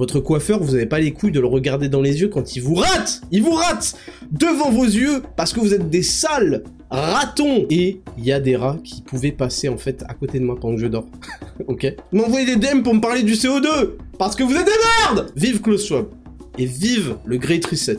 Votre coiffeur, vous n'avez pas les couilles de le regarder dans les yeux quand il vous rate. Il vous rate Devant vos yeux parce que vous êtes des sales ratons. Et il y a des rats qui pouvaient passer en fait à côté de moi pendant que je dors. ok. M'envoyer des DM pour me parler du CO2 Parce que vous êtes des merdes. Vive Klaus Schwab Et vive le Great Reset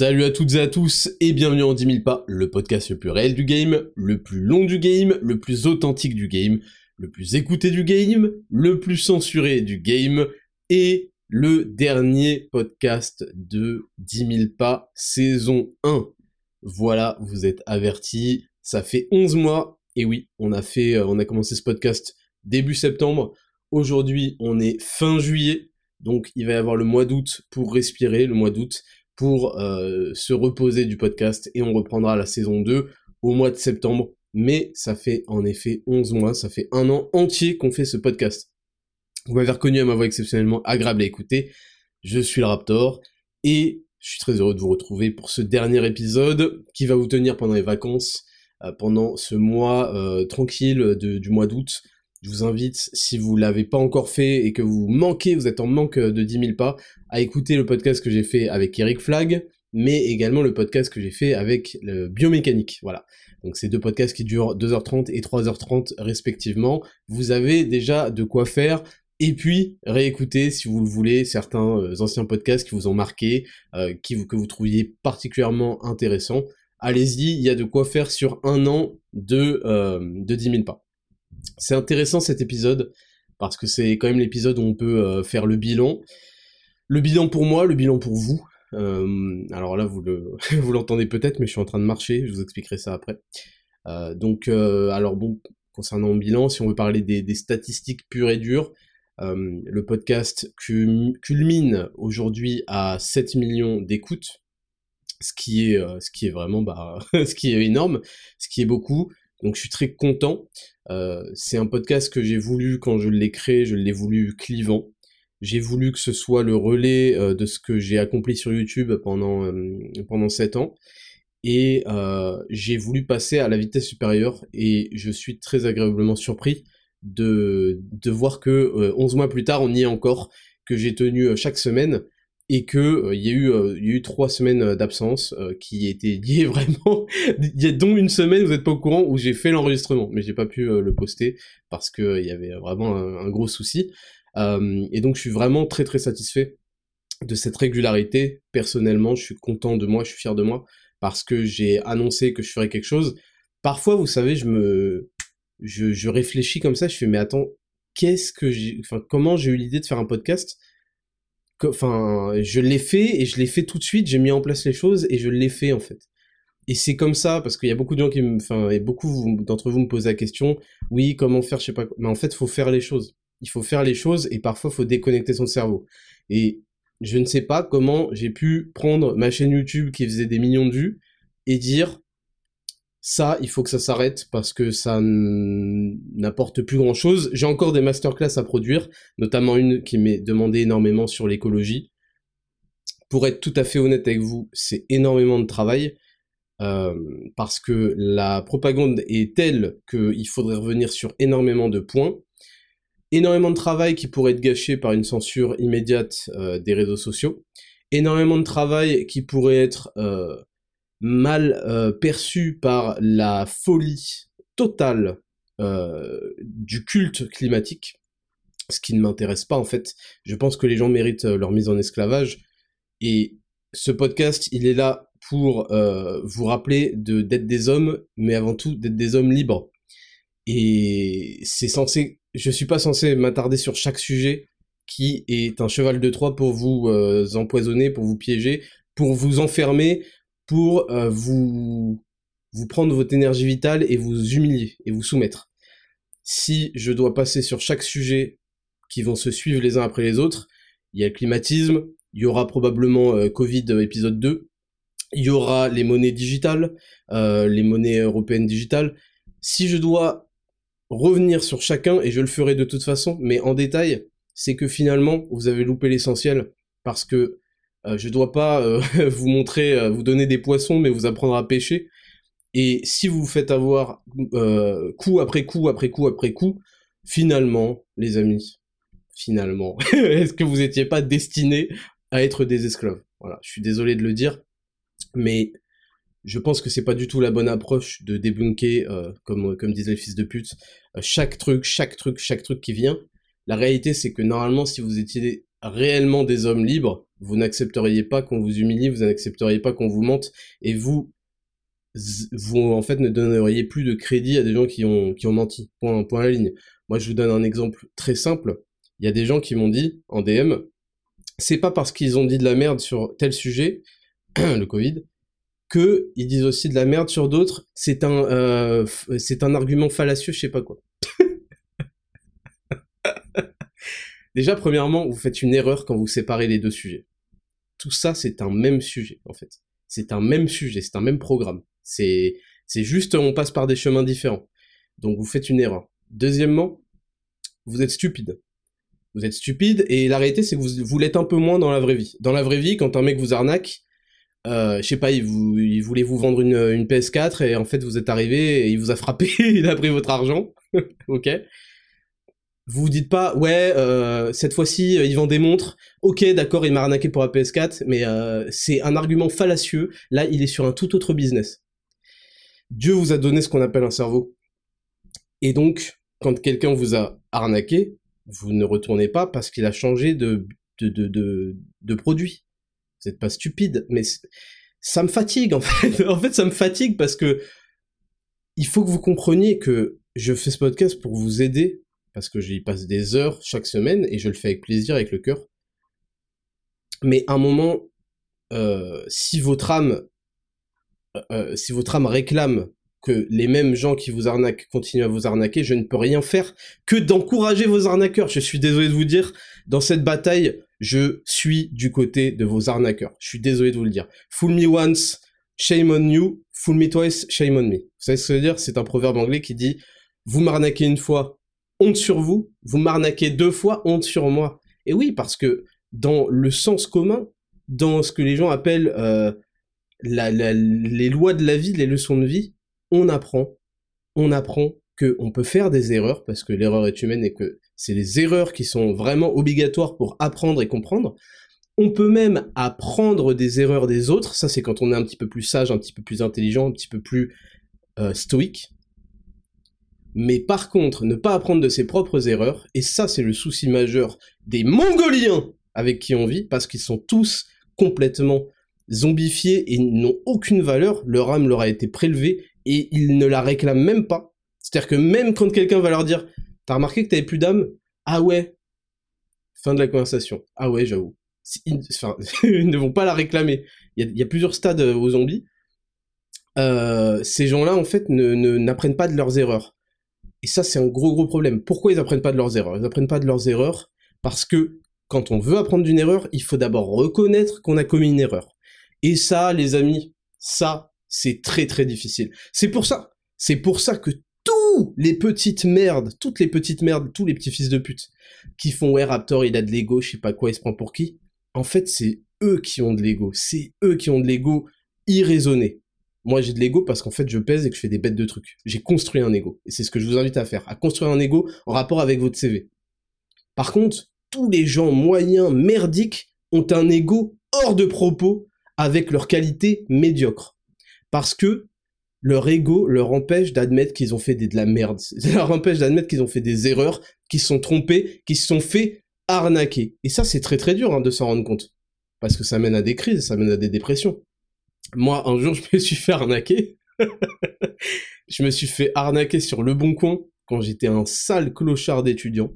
Salut à toutes et à tous et bienvenue en 10 000 pas, le podcast le plus réel du game, le plus long du game, le plus authentique du game, le plus écouté du game, le plus censuré du game et le dernier podcast de 10 000 pas saison 1. Voilà, vous êtes avertis, ça fait 11 mois et oui, on a fait, euh, on a commencé ce podcast début septembre. Aujourd'hui, on est fin juillet, donc il va y avoir le mois d'août pour respirer, le mois d'août pour euh, se reposer du podcast et on reprendra la saison 2 au mois de septembre. Mais ça fait en effet 11 mois, ça fait un an entier qu'on fait ce podcast. Vous m'avez reconnu à ma voix exceptionnellement agréable à écouter. Je suis le Raptor et je suis très heureux de vous retrouver pour ce dernier épisode qui va vous tenir pendant les vacances, euh, pendant ce mois euh, tranquille du mois d'août. Je vous invite, si vous l'avez pas encore fait et que vous manquez, vous êtes en manque de 10 000 pas, à écouter le podcast que j'ai fait avec Eric Flag, mais également le podcast que j'ai fait avec le biomécanique. Voilà. Donc c'est deux podcasts qui durent 2h30 et 3h30 respectivement. Vous avez déjà de quoi faire. Et puis, réécouter, si vous le voulez, certains euh, anciens podcasts qui vous ont marqué, euh, qui vous, que vous trouviez particulièrement intéressants. Allez-y, il y a de quoi faire sur un an de, euh, de 10 000 pas. C'est intéressant cet épisode parce que c'est quand même l'épisode où on peut faire le bilan. Le bilan pour moi, le bilan pour vous. Euh, alors là, vous le vous l'entendez peut-être, mais je suis en train de marcher. Je vous expliquerai ça après. Euh, donc, alors bon, concernant le bilan, si on veut parler des, statistiques pures et dures, le podcast culmine aujourd'hui à 7 millions d'écoutes, ce qui est vraiment bah ce qui est énorme, ce qui est beaucoup. Donc je suis très content. Euh, c'est un podcast que j'ai voulu, quand je l'ai créé, je l'ai voulu clivant. J'ai voulu que ce soit le relais euh, de ce que j'ai accompli sur YouTube pendant, euh, pendant 7 ans. Et j'ai voulu passer à la vitesse supérieure et je suis très agréablement surpris de, de voir que 11 mois plus tard, on y est encore, que j'ai tenu chaque semaine et que euh, il y a eu euh, y a eu trois semaines euh, d'absence qui étaient liées vraiment. Il y a donc une semaine vous êtes pas au courant où j'ai fait l'enregistrement. Mais j'ai pas pu le poster parce que il y avait vraiment un, gros souci et donc je suis vraiment très très satisfait de cette régularité personnellement je suis content de moi je suis fier de moi parce que j'ai annoncé que je ferais quelque chose parfois vous savez je me je, réfléchis comme ça je fais mais attends qu'est-ce que j'ai comment j'ai eu l'idée de faire un podcast? Enfin, je l'ai fait et je l'ai fait tout de suite, j'ai mis en place les choses et je l'ai fait en fait. Et c'est comme ça, parce qu'il y a beaucoup de gens qui me, enfin, beaucoup d'entre vous me posent la question, oui, comment faire, je sais pas, mais en fait, faut faire les choses. Il faut faire les choses et parfois, il faut déconnecter son cerveau. Et je ne sais pas comment j'ai pu prendre ma chaîne YouTube qui faisait des millions de vues et dire, ça, il faut que ça s'arrête parce que ça n'apporte plus grand chose. J'ai encore des masterclass à produire, notamment une qui m'est demandée énormément sur l'écologie. Pour être tout à fait honnête avec vous, c'est énormément de travail euh, parce que la propagande est telle qu'il faudrait revenir sur énormément de points. Énormément de travail qui pourrait être gâché par une censure immédiate euh, des réseaux sociaux. Énormément de travail qui pourrait être euh, mal euh, perçu par la folie totale du culte climatique, ce qui ne m'intéresse pas en fait. Je pense que les gens méritent leur mise en esclavage et ce podcast, il est là pour vous rappeler de d'être des hommes, mais avant tout d'être des hommes libres. Et c'est censé, je suis pas censé m'attarder sur chaque sujet qui est un cheval de Troie pour vous empoisonner, pour vous piéger, pour vous enfermer, pour euh, vous, vous prendre votre énergie vitale et vous humilier et vous soumettre. Si je dois passer sur chaque sujet qui vont se suivre les uns après les autres, il y a le climatisme, il y aura probablement euh, Covid euh, épisode 2, Il y aura les monnaies digitales, euh, les monnaies européennes digitales. Si je dois revenir sur chacun, et je le ferai de toute façon, mais en détail, c'est que finalement, vous avez loupé l'essentiel, parce que euh, je dois pas euh, vous montrer, euh, vous donner des poissons, mais vous apprendre à pêcher. Et si vous vous faites avoir coup après coup après coup après coup, finalement, les amis, finalement, est-ce que vous étiez pas destinés à être des esclaves? Voilà, je suis désolé de le dire, mais je pense que c'est pas du tout la bonne approche de débunker, comme comme disaient les fils de pute, chaque truc, chaque truc, chaque truc qui vient. La réalité, c'est que normalement, si vous étiez réellement des hommes libres, vous n'accepteriez pas qu'on vous humilie, vous n'accepteriez pas qu'on vous mente, et vous, vous en fait ne donneriez plus de crédit à des gens qui ont, qui ont menti. Point, point la ligne. Moi, je vous donne un exemple très simple. Il y a des gens qui m'ont dit en DM, c'est pas parce qu'ils ont dit de la merde sur tel sujet, le Covid, que ils disent aussi de la merde sur d'autres. C'est un, euh, c'est un argument fallacieux, je sais pas quoi. Déjà, premièrement, vous faites une erreur quand vous séparez les deux sujets. Tout ça, c'est un même sujet, en fait. C'est un même sujet, c'est un même programme. C'est, c'est juste, on passe par des chemins différents. Donc, vous faites une erreur. Deuxièmement, vous êtes stupide. Vous êtes stupide, et la réalité, c'est que vous, vous l'êtes un peu moins dans la vraie vie. Dans la vraie vie, quand un mec vous arnaque, euh, je sais pas, il, vous, voulait vous vendre une, une PS4, et en fait, vous êtes arrivé, et il vous a frappé, il a pris votre argent. ok. Vous vous dites pas ouais euh, cette fois-ci euh, il vend des montres. Ok d'accord il m'a arnaqué pour la PS4 mais c'est un argument fallacieux. Là il est sur un tout autre business. Dieu vous a donné ce qu'on appelle un cerveau. Et donc quand quelqu'un vous a arnaqué vous ne retournez pas parce qu'il a changé de produit vous n'êtes pas stupide mais ça me fatigue en fait en fait ça me fatigue parce que il faut que vous compreniez que je fais ce podcast pour vous aider parce que j'y passe des heures chaque semaine et je le fais avec plaisir, avec le cœur. Mais à un moment, euh, si votre âme, euh, euh, si votre âme réclame que les mêmes gens qui vous arnaquent continuent à vous arnaquer, je ne peux rien faire que d'encourager vos arnaqueurs. Je suis désolé de vous dire, dans cette bataille, je suis du côté de vos arnaqueurs. Je suis désolé de vous le dire. Fool me once, shame on you. Fool me twice, shame on me. Vous savez ce que ça veut dire? C'est un proverbe anglais qui dit, vous m'arnaquez une fois, honte sur vous, vous m'arnaquez deux fois, honte sur moi. Et oui, parce que dans le sens commun, dans ce que les gens appellent euh, les lois de la vie, les leçons de vie, on apprend, on apprend que on peut faire des erreurs parce que l'erreur est humaine et que c'est les erreurs qui sont vraiment obligatoires pour apprendre et comprendre. On peut même apprendre des erreurs des autres. Ça, c'est quand on est un petit peu plus sage, un petit peu plus intelligent, un petit peu plus euh, stoïque. Mais par contre, ne pas apprendre de ses propres erreurs, et ça c'est le souci majeur des Mongoliens avec qui on vit, parce qu'ils sont tous complètement zombifiés et n'ont aucune valeur, leur âme leur a été prélevée, et ils ne la réclament même pas. C'est-à-dire que même quand quelqu'un va leur dire « T'as remarqué que t'avais plus d'âme ?»« Ah ouais !» Fin de la conversation. « Ah ouais, j'avoue. » Ils, ne vont pas la réclamer. Il y a, plusieurs stades euh, aux zombies. Euh, ces gens-là, en fait, ne n'apprennent pas de leurs erreurs. Et ça, c'est un gros gros problème. Pourquoi ils apprennent pas de leurs erreurs? Ils apprennent pas de leurs erreurs parce que quand on veut apprendre d'une erreur, il faut d'abord reconnaître qu'on a commis une erreur. Et ça, les amis, ça, c'est très très difficile. C'est pour ça, c'est pour ça que les petites merdes, toutes les petites merdes, tous les petits fils de pute qui font ouais Raptor, il a de l'ego, je sais pas quoi, il se prend pour qui. En fait, c'est eux qui ont de l'ego. C'est eux qui ont de l'ego irraisonné. Moi, j'ai de l'ego parce qu'en fait, je pèse et que je fais des bêtes de trucs. J'ai construit un ego. Et c'est ce que je vous invite à faire, à construire un ego en rapport avec votre CV. Par contre, tous les gens moyens, merdiques, ont un ego hors de propos avec leur qualité médiocre. Parce que leur ego leur empêche d'admettre qu'ils ont fait de la merde. Ça leur empêche d'admettre qu'ils ont fait des erreurs, qu'ils se sont trompés, qu'ils se sont fait arnaquer. Et ça, c'est très très dur hein, de s'en rendre compte. Parce que ça mène à des crises, ça mène à des dépressions. Moi, un jour, je me suis fait arnaquer. je me suis fait arnaquer sur le bon coin quand j'étais un sale clochard d'étudiant.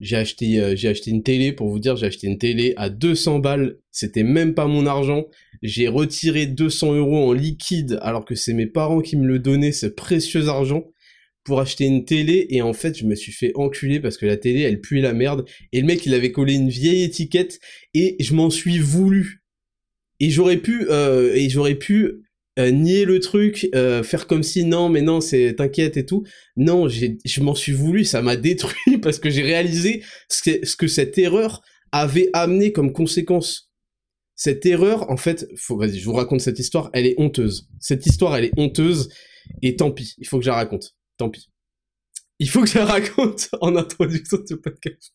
J'ai acheté, euh, j'ai acheté une télé, pour vous dire, j'ai acheté une télé à 200 balles. C'était même pas mon argent. J'ai retiré 200 euros en liquide, alors que c'est mes parents qui me le donnaient, ce précieux argent, pour acheter une télé. Et en fait, je me suis fait enculer parce que la télé, elle puait la merde. Et le mec, il avait collé une vieille étiquette, et je m'en suis voulu Et j'aurais pu, euh, et j'aurais pu euh, nier le truc, euh, faire comme si non, mais non, c'est t'inquiète et tout. Non, je m'en suis voulu, ça m'a détruit parce que j'ai réalisé ce que, ce que cette erreur avait amené comme conséquence. Cette erreur, en fait, vas-y, je vous raconte cette histoire, elle est honteuse. Cette histoire, elle est honteuse, et tant pis, il faut que je la raconte. Tant pis. Il faut que je raconte en introduction de ce podcast.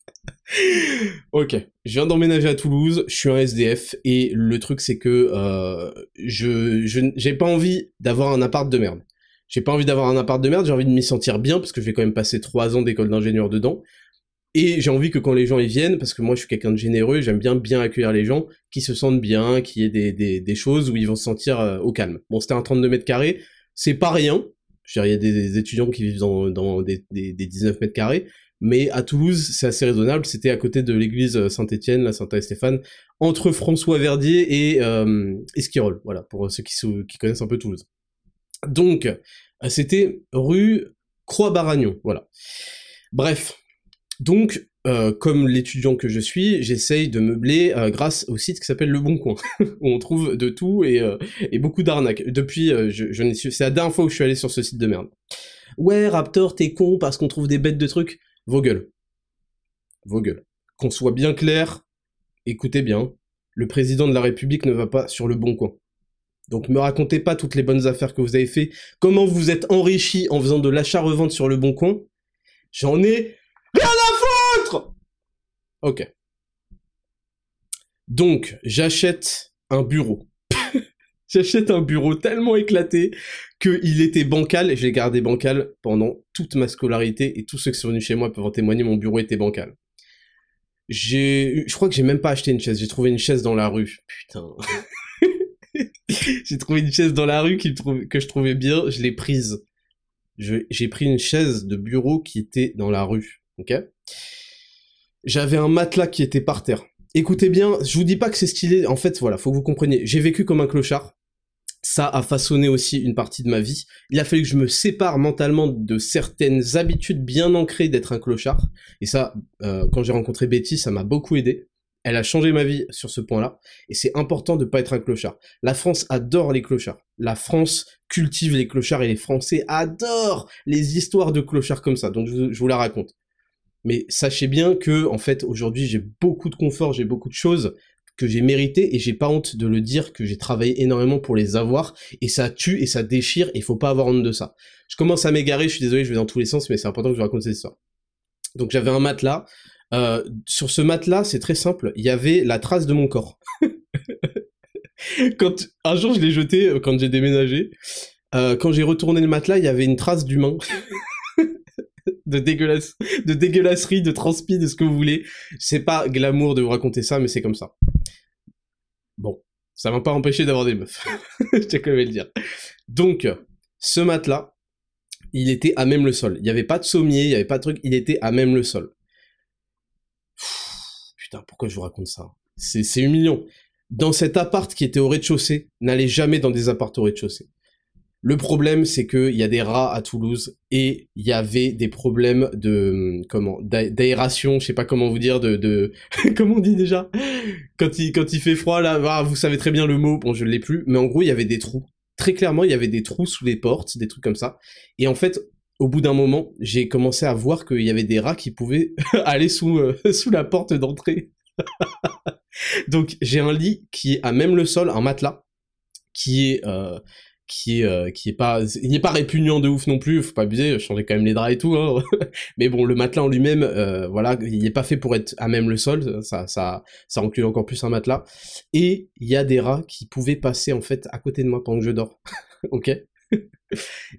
ok, je viens d'emménager à Toulouse, je suis un SDF et le truc c'est que euh, je j'ai pas envie d'avoir un appart de merde. J'ai pas envie d'avoir un appart de merde, j'ai envie de m'y sentir bien parce que je quand même passer trois ans d'école d'ingénieur dedans. Et j'ai envie que quand les gens y viennent, parce que moi je suis quelqu'un de généreux, j'aime bien bien accueillir les gens, qui se sentent bien, qu'il y ait des, des, des, choses où ils vont se sentir euh, au calme. Bon, c'était un 32 mètres carrés, c'est pas rien, il y a des, étudiants qui vivent dans, des, des, 19 mètres carrés, mais à Toulouse, c'est assez raisonnable. C'était à côté de l'église euh, Saint-Étienne, la Saint-Stéphane, entre François Verdier et euh, Esquirol. Voilà, pour ceux qui, qui connaissent un peu Toulouse. Donc, euh, c'était rue Croix-Baragnon. Voilà. Bref. Donc, euh, comme l'étudiant que je suis, j'essaye de meubler euh, grâce au site qui s'appelle Le Bon Coin, où on trouve de tout et, euh, et beaucoup d'arnaques. Depuis, je, je c'est la dernière fois où je suis allé sur ce site de merde. Ouais, Raptor, t'es con parce qu'on trouve des bêtes de trucs. Vos gueules. Vos gueules. Qu'on soit bien clair, écoutez bien, le président de la République ne va pas sur Le Bon Coin. Donc me racontez pas toutes les bonnes affaires que vous avez fait, comment vous êtes enrichi en faisant de l'achat-revente sur Le Bon Coin? J'en ai Ok. Donc, j'achète un bureau. j'achète un bureau tellement éclaté qu'il était bancal et je l'ai gardé bancal pendant toute ma scolarité et tous ceux qui sont venus chez moi peuvent en témoigner, mon bureau était bancal. J'ai, je crois que j'ai même pas acheté une chaise, j'ai trouvé une chaise dans la rue. Putain. j'ai trouvé une chaise dans la rue que je trouvais bien, je l'ai prise. j'ai pris une chaise de bureau qui était dans la rue. Ok? J'avais un matelas qui était par terre. Écoutez bien, je vous dis pas que c'est stylé, en fait, voilà, faut que vous compreniez. J'ai vécu comme un clochard. Ça a façonné aussi une partie de ma vie. Il a fallu que je me sépare mentalement de certaines habitudes bien ancrées d'être un clochard. Et ça, euh, quand j'ai rencontré Betty, ça m'a beaucoup aidé. Elle a changé ma vie sur ce point-là. Et c'est important de pas être un clochard. La France adore les clochards. La France cultive les clochards et les Français adorent les histoires de clochards comme ça. Donc je vous la raconte. Mais sachez bien que, en fait, aujourd'hui, j'ai beaucoup de confort, j'ai beaucoup de choses que j'ai mérité et j'ai pas honte de le dire que j'ai travaillé énormément pour les avoir et ça tue et ça déchire et il faut pas avoir honte de ça. Je commence à m'égarer, je suis désolé, je vais dans tous les sens, mais c'est important que je raconte cette histoire. Donc j'avais un matelas. Euh, sur ce matelas, c'est très simple, il y avait la trace de mon corps. quand un jour je l'ai jeté euh, quand j'ai déménagé, euh, quand j'ai retourné le matelas, il y avait une trace d'humain de dégueulasse, de dégueulasserie, de transpi, de ce que vous voulez. C'est pas glamour de vous raconter ça, mais c'est comme ça. Bon, ça m'a pas empêché d'avoir des meufs. Je même à le dire. Donc, ce matelas, il était à même le sol. Il n'y avait pas de sommier, il n'y avait pas de truc, il était à même le sol. Putain, pourquoi je vous raconte ça? C'est humiliant. Dans cet appart qui était au rez-de-chaussée, n'allez jamais dans des apparts au rez-de-chaussée. Le problème, c'est qu'il y a des rats à Toulouse et il y avait des problèmes de comment d'aération, je sais pas comment vous dire, de, de comment on dit déjà? Quand il quand il fait froid là, ah, vous savez très bien le mot, bon je l'ai plus, mais en gros il y avait des trous. Très clairement, il y avait des trous sous les portes, des trucs comme ça. Et en fait, au bout d'un moment, j'ai commencé à voir qu'il y avait des rats qui pouvaient aller sous euh, sous la porte d'entrée. Donc j'ai un lit qui est à même le sol, un matelas qui est euh, qui est euh, qui est pas il n'est pas répugnant de ouf non plus faut pas abuser je changeais quand même les draps et tout hein. mais bon le matelas en lui-même euh, voilà il n'est pas fait pour être à même le sol ça ça ça encule encore plus un matelas. Et il y a des rats qui pouvaient passer en fait à côté de moi pendant que je dors ok?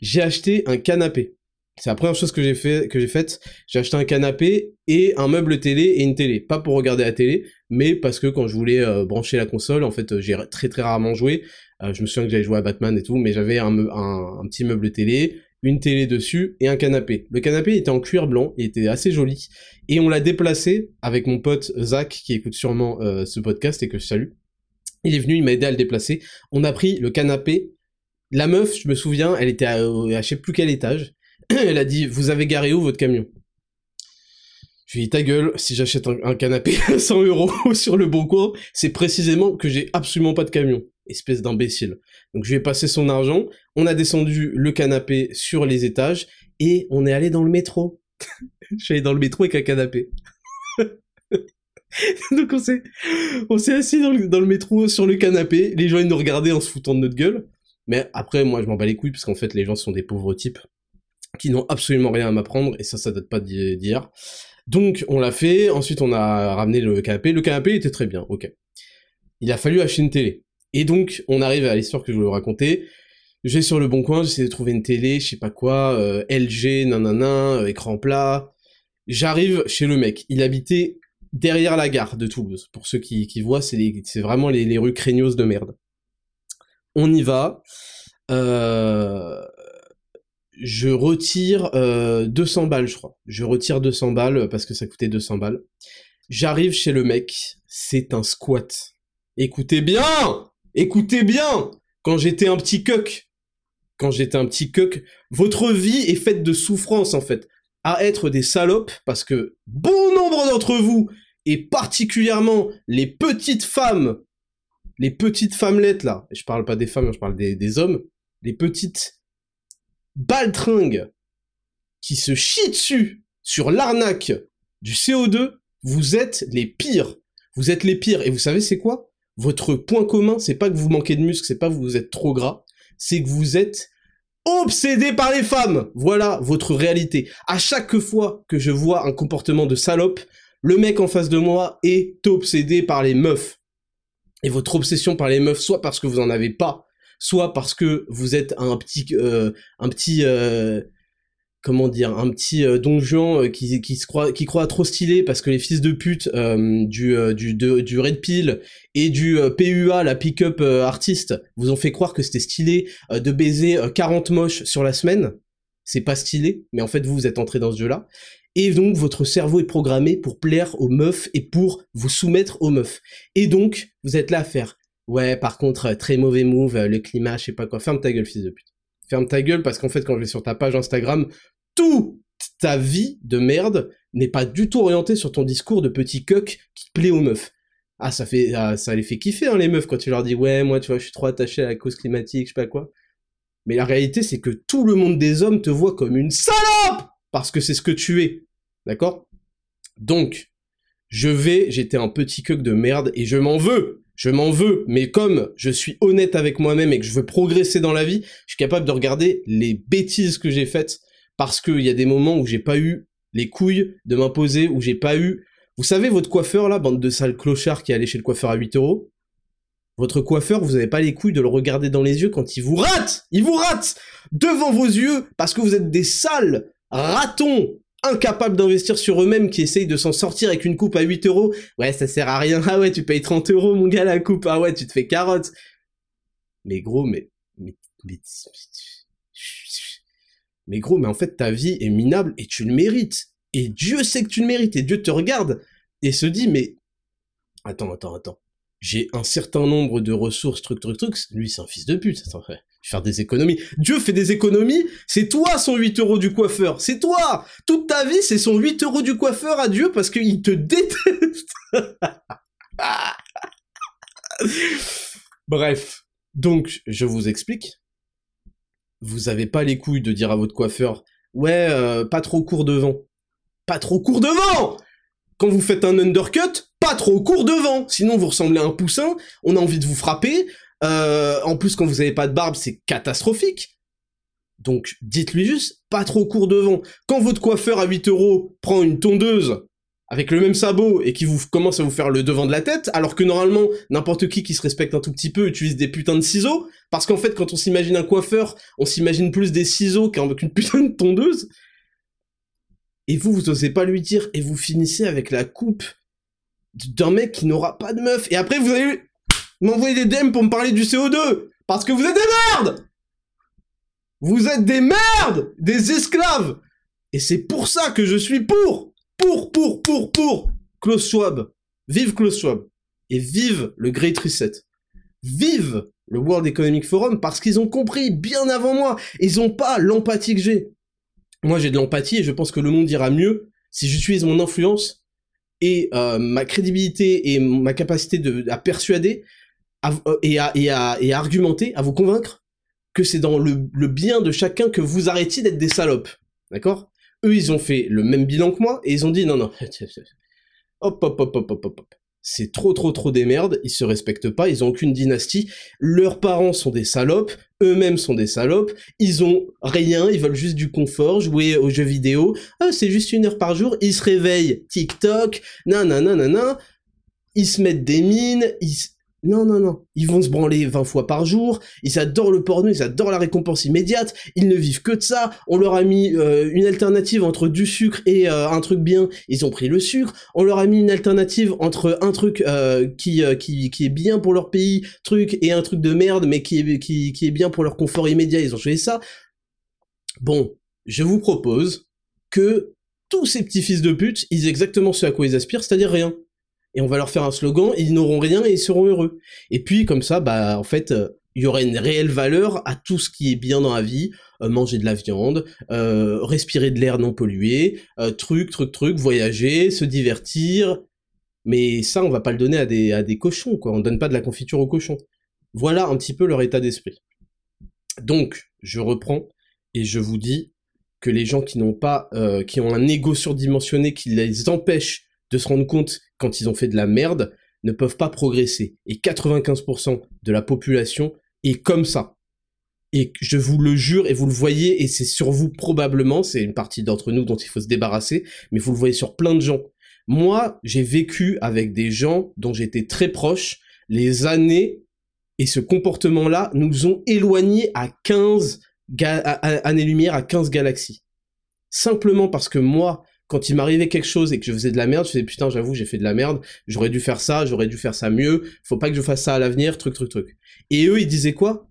J'ai acheté un canapé. C'est la première chose que j'ai fait que j'ai faite. J'ai acheté un canapé et un meuble télé et une télé. Pas pour regarder la télé mais parce que quand je voulais euh, brancher la console en fait j'ai très très rarement joué je me souviens que j'avais joué à Batman et tout, mais j'avais un, un, petit meuble télé, une télé dessus et un canapé. Le canapé était en cuir blanc, il était assez joli, et on l'a déplacé avec mon pote Zach, qui écoute sûrement euh, ce podcast et que je salue. Il est venu, il m'a aidé à le déplacer. On a pris le canapé. La meuf, je me souviens, elle était à, à je sais plus quel étage. elle a dit, vous avez garé où votre camion? Je lui dis ta gueule, si j'achète un, canapé à 100 euros sur le bon coin, c'est précisément que j'ai absolument pas de camion. Espèce d'imbécile. Donc je lui ai passé son argent, on a descendu le canapé sur les étages, et on est allé dans le métro. je suis allé dans le métro avec un canapé. Donc on s'est, on s'est assis dans le, dans le, métro sur le canapé, les gens ils nous regardaient en se foutant de notre gueule, mais après moi je m'en bats les couilles parce qu'en fait les gens sont des pauvres types qui n'ont absolument rien à m'apprendre et ça ça date pas d'hier. Donc on l'a fait, ensuite on a ramené le canapé, le canapé était très bien, ok. Il a fallu acheter une télé. Et donc on arrive à l'histoire que je voulais vous raconter. J'ai sur le bon coin, j'essaie de trouver une télé, je sais pas quoi, euh, LG, nanana, euh, écran plat. J'arrive chez le mec, il habitait derrière la gare de Toulouse. Pour ceux qui, qui voient, c'est vraiment les, les, rues craignos de merde. On y va. Euh, je retire euh, 200 balles, je crois. Je retire 200 balles parce que ça coûtait 200 balles. J'arrive chez le mec, c'est un squat. Écoutez bien Écoutez bien Quand j'étais un petit coq, quand j'étais un petit coq, votre vie est faite de souffrance en fait. À être des salopes, parce que bon nombre d'entre vous, et particulièrement les petites femmes, les petites femmelettes là, je parle pas des femmes, je parle des hommes, les petites baltringues qui se chient dessus sur l'arnaque du CO2, vous êtes les pires. Vous êtes les pires. Et vous savez c'est quoi? Votre point commun, c'est pas que vous manquez de muscles, c'est pas que vous êtes trop gras, c'est que vous êtes obsédé par les femmes. Voilà votre réalité. À chaque fois que je vois un comportement de salope, le mec en face de moi est obsédé par les meufs. Et votre obsession par les meufs, soit parce que vous en avez pas, soit parce que vous êtes un petit, euh, un petit, euh, comment dire, un petit euh, donjon qui, qui se croit, qui croit trop stylé parce que les fils de pute du, du, du Red Pill et du PUA, la pick-up artiste, vous ont fait croire que c'était stylé de baiser 40 moches sur la semaine. C'est pas stylé, mais en fait vous, vous êtes entré dans ce jeu-là. Et donc votre cerveau est programmé pour plaire aux meufs et pour vous soumettre aux meufs. Et donc vous êtes là à faire Ouais, par contre, euh, très mauvais move, euh, le climat, je sais pas quoi. Ferme ta gueule, fils de pute. Ferme ta gueule parce qu'en fait, quand je vais sur ta page Instagram, toute ta vie de merde n'est pas du tout orientée sur ton discours de petit coq qui plaît aux meufs. Ah, ça fait, ah, ça les fait kiffer, hein, les meufs, quand tu leur dis, ouais, moi, tu vois, je suis trop attaché à la cause climatique, je sais pas quoi. Mais la réalité, c'est que tout le monde des hommes te voit comme une salope! Parce que c'est ce que tu es. D'accord? Donc, je vais, j'étais un petit coq de merde et je m'en veux je m'en veux, mais comme je suis honnête avec moi-même et que je veux progresser dans la vie, je suis capable de regarder les bêtises que j'ai faites parce qu'il y a des moments où j'ai pas eu les couilles de m'imposer, où j'ai pas eu... Vous savez, votre coiffeur là, bande de sales clochards qui allait chez le coiffeur à 8 euros, votre coiffeur, vous avez pas les couilles de le regarder dans les yeux quand il vous rate! Il vous rate! Devant vos yeux parce que vous êtes des sales ratons incapables d'investir sur eux-mêmes qui essayent de s'en sortir avec une coupe à 8 euros. Ouais, ça sert à rien. Ah ouais, tu payes 30 euros, mon gars, la coupe. Ah ouais, tu te fais carotte. Mais gros, mais, mais, mais, mais gros, mais en fait, ta vie est minable et tu le mérites. Et Dieu sait que tu le mérites et Dieu te regarde et se dit, mais, attends, attends, attends. J'ai un certain nombre de ressources, truc, truc, truc. Lui, c'est un fils de pute, ça fait faire des économies. Dieu fait des économies, c'est toi son 8 euros du coiffeur, c'est toi Toute ta vie, c'est son 8 euros du coiffeur à Dieu parce qu'il te déteste Bref, donc, je vous explique. Vous avez pas les couilles de dire à votre coiffeur, ouais, euh, pas trop court devant. Pas trop court devant Quand vous faites un undercut, trop court devant, sinon vous ressemblez à un poussin, on a envie de vous frapper, euh, en plus, quand vous avez pas de barbe, c'est catastrophique. Donc, dites-lui juste, pas trop court devant. Quand votre coiffeur à 8 euros prend une tondeuse avec le même sabot et qui vous commence à vous faire le devant de la tête, alors que normalement, n'importe qui qui se respecte un tout petit peu utilise des putains de ciseaux, parce qu'en fait, quand on s'imagine un coiffeur, on s'imagine plus des ciseaux qu'une putain de tondeuse. Et vous, vous osez pas lui dire, et vous finissez avec la coupe d'un mec qui n'aura pas de meuf. Et après, vous allez m'envoyer des DM pour me parler du CO2 Parce que vous êtes des merdes Vous êtes des merdes Des esclaves Et c'est pour ça que je suis pour Pour, pour, pour, pour Klaus Schwab. Vive Klaus Schwab. Et vive le Great Reset. Vive le World Economic Forum parce qu'ils ont compris bien avant moi. Ils ont pas l'empathie que j'ai. Moi, j'ai de l'empathie et je pense que le monde ira mieux si j'utilise mon influence et euh, ma crédibilité et ma capacité de, à persuader euh, et, à, et, à, et à argumenter, à vous convaincre que c'est dans le, le bien de chacun que vous arrêtiez d'être des salopes. D'accord? Eux, ils ont fait le même bilan que moi et ils ont dit non, non, hop, hop, hop, hop, hop, hop, hop c'est trop trop trop des merdes, ils se respectent pas, ils ont aucune dynastie, leurs parents sont des salopes, eux-mêmes sont des salopes, ils ont rien, ils veulent juste du confort, jouer aux jeux vidéo, ah c'est juste une heure par jour, ils se réveillent, TikTok, nanana, ils se mettent des mines, ils, non, non, non. Ils vont se branler 20 fois par jour. Ils adorent le porno, ils adorent la récompense immédiate. Ils ne vivent que de ça. On leur a mis euh, une alternative entre du sucre et euh, un truc bien. Ils ont pris le sucre. On leur a mis une alternative entre un truc euh, qui, qui, qui est bien pour leur pays, truc, et un truc de merde, mais qui est, qui, qui est bien pour leur confort immédiat. Ils ont choisi ça. Bon, je vous propose que tous ces petits fils de pute, ils aient exactement ce à quoi ils aspirent, c'est-à-dire rien et on va leur faire un slogan, ils n'auront rien et ils seront heureux. Et puis comme ça, bah en fait, euh, il y aurait une réelle valeur à tout ce qui est bien dans la vie, euh, manger de la viande, euh, respirer de l'air non pollué, truc, truc, truc, voyager, se divertir. Mais ça, on va pas le donner à des, à des cochons, quoi. On donne pas de la confiture aux cochons. Voilà un petit peu leur état d'esprit. Donc, je reprends et je vous dis que les gens qui n'ont pas, qui ont un ego surdimensionné qui les empêche de se rendre compte quand ils ont fait de la merde, ne peuvent pas progresser. Et 95% de la population est comme ça. Et je vous le jure, et vous le voyez, et c'est sur vous probablement, c'est une partie d'entre nous dont il faut se débarrasser, mais vous le voyez sur plein de gens. Moi, j'ai vécu avec des gens dont j'étais très proche, les années, et ce comportement-là nous ont éloignés à 15 années-lumière, à 15 galaxies. Simplement parce que moi, quand il m'arrivait quelque chose et que je faisais de la merde, je faisais putain, j'avoue, j'ai fait de la merde, j'aurais dû faire ça, j'aurais dû faire ça mieux, faut pas que je fasse ça à l'avenir, truc, truc, truc. Et eux, ils disaient quoi?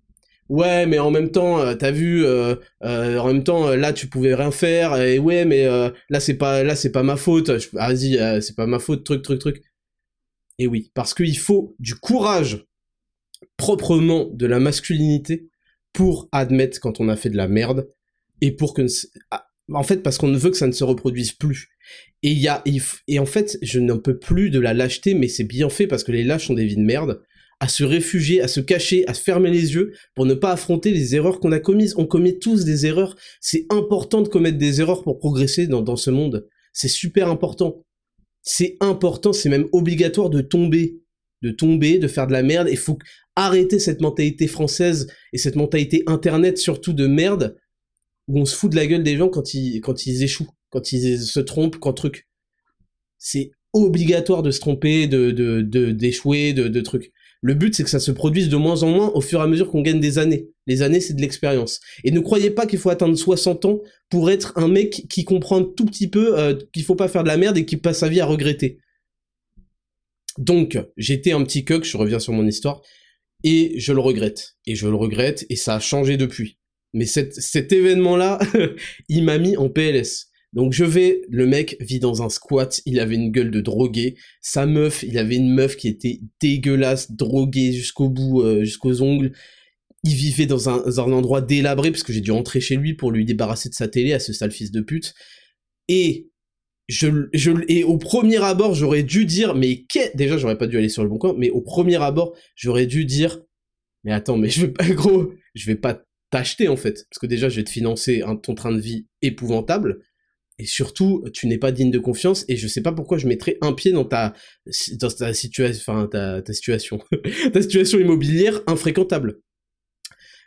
Ouais, mais en même temps, euh, t'as vu, euh, euh, en même temps, là, tu pouvais rien faire, et ouais, mais là, c'est pas, là, c'est pas ma faute, vas-y, c'est pas ma faute, truc, truc, truc. Et oui, parce qu'il faut du courage proprement de la masculinité pour admettre quand on a fait de la merde et pour que ah, en fait, parce qu'on ne veut que ça ne se reproduise plus. Et y a, et en fait, je n'en peux plus de la lâcheté, mais c'est bien fait parce que les lâches ont des vies de merde, à se réfugier, à se cacher, à se fermer les yeux pour ne pas affronter les erreurs qu'on a commises. On commet tous des erreurs. C'est important de commettre des erreurs pour progresser dans, dans ce monde. C'est super important. C'est important, c'est même obligatoire de tomber. De tomber, de faire de la merde. Il faut arrêter cette mentalité française et cette mentalité internet surtout de merde on se fout de la gueule des gens quand ils, quand ils échouent, quand ils se trompent, quand truc. C'est obligatoire de se tromper, de, d'échouer, de, de trucs. Le but, c'est que ça se produise de moins en moins au fur et à mesure qu'on gagne des années. Les années, c'est de l'expérience. Et ne croyez pas qu'il faut atteindre 60 ans pour être un mec qui comprend tout petit peu euh, qu'il faut pas faire de la merde et qui passe sa vie à regretter. Donc, j'étais un petit coq, je reviens sur mon histoire, et je le regrette. Et je le regrette, et ça a changé depuis. Mais cet événement-là, il m'a mis en PLS. Donc je vais, le mec vit dans un squat, il avait une gueule de drogué, sa meuf, il avait une meuf qui était dégueulasse, droguée jusqu'au bout, euh, jusqu'aux ongles. Il vivait dans un, un endroit délabré parce que j'ai dû rentrer chez lui pour lui débarrasser de sa télé à ce sale fils de pute. Et je, je, et au premier abord, j'aurais dû dire, mais qu'est, déjà, j'aurais pas dû aller sur le bon coin, mais au premier abord, j'aurais dû dire, mais attends, mais je vais pas, gros, je vais pas t'acheter en fait. Parce que déjà, je vais te financer un, ton train de vie épouvantable. Et surtout, tu n'es pas digne de confiance. Et je sais pas pourquoi je mettrais un pied dans ta, dans ta situation, enfin, ta, ta situation, ta situation immobilière infréquentable.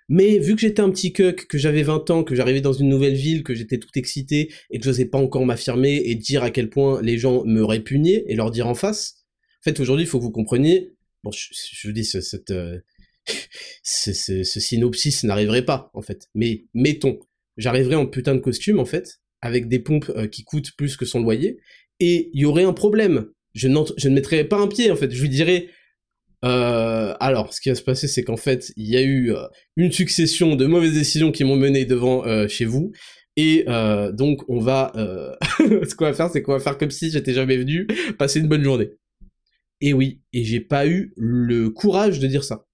Mais vu que j'étais un petit cuck, que j'avais 20 ans, que j'arrivais dans une nouvelle ville, que j'étais tout excité et que j'osais pas encore m'affirmer et dire à quel point les gens me répugnaient et leur dire en face. En fait, aujourd'hui, il faut que vous compreniez. Bon, je, je vous dis cette, ce, synopsis n'arriverait pas, en fait. Mais mettons, j'arriverais en putain de costume, en fait, avec des pompes euh, qui coûtent plus que son loyer, et il y aurait un problème. Je, ne mettrais pas un pied, en fait. Je lui dirais, euh, alors, ce qui va se passer, c'est qu'en fait, il y a eu euh, une succession de mauvaises décisions qui m'ont mené devant chez vous. Et donc, on va... ce qu'on va faire, c'est qu'on va faire comme si j'étais jamais venu, passer une bonne journée. Et oui, et j'ai pas eu le courage de dire ça.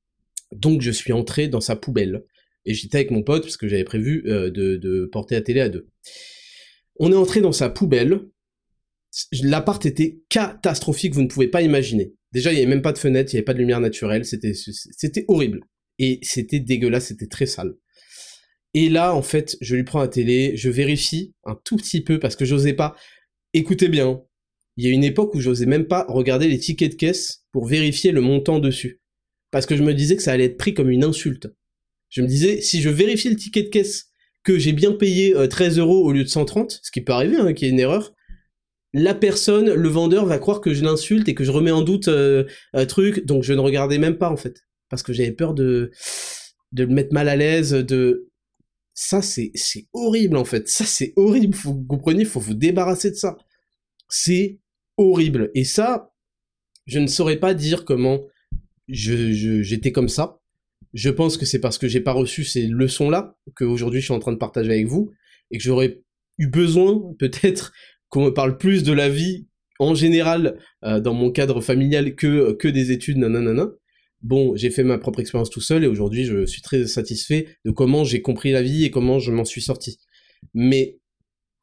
Donc je suis entré dans sa poubelle. Et j'étais avec mon pote, parce que j'avais prévu euh, de, porter la télé à deux. On est entré dans sa poubelle, L'appart était catastrophique, vous ne pouvez pas imaginer. Déjà, il n'y avait même pas de fenêtre, il n'y avait pas de lumière naturelle, c'était horrible. Et c'était dégueulasse, c'était très sale. Et là, en fait, je lui prends la télé, je vérifie un tout petit peu parce que j'osais pas. Écoutez bien, il y a une époque où j'osais même pas regarder les tickets de caisse pour vérifier le montant dessus. Parce que je me disais que ça allait être pris comme une insulte. Je me disais, si je vérifie le ticket de caisse que j'ai bien payé 13 euh, euros au lieu de 130, ce qui peut arriver, hein, qu'il y une erreur, la personne, le vendeur va croire que je l'insulte et que je remets en doute euh, un truc, donc je ne regardais même pas en fait, parce que j'avais peur de de le mettre mal à l'aise, de ça c'est horrible en fait, ça c'est horrible, vous compreniez, faut vous débarrasser de ça, c'est horrible. Et ça, je ne saurais pas dire comment j'étais comme ça. Je pense que c'est parce que j'ai pas reçu ces leçons là que aujourd'hui je suis en train de partager avec vous et que j'aurais eu besoin peut-être qu'on me parle plus de la vie en général euh, dans mon cadre familial que que des études nanana. Bon, j'ai fait ma propre expérience tout seul et aujourd'hui je suis très satisfait de comment j'ai compris la vie et comment je m'en suis sorti. Mais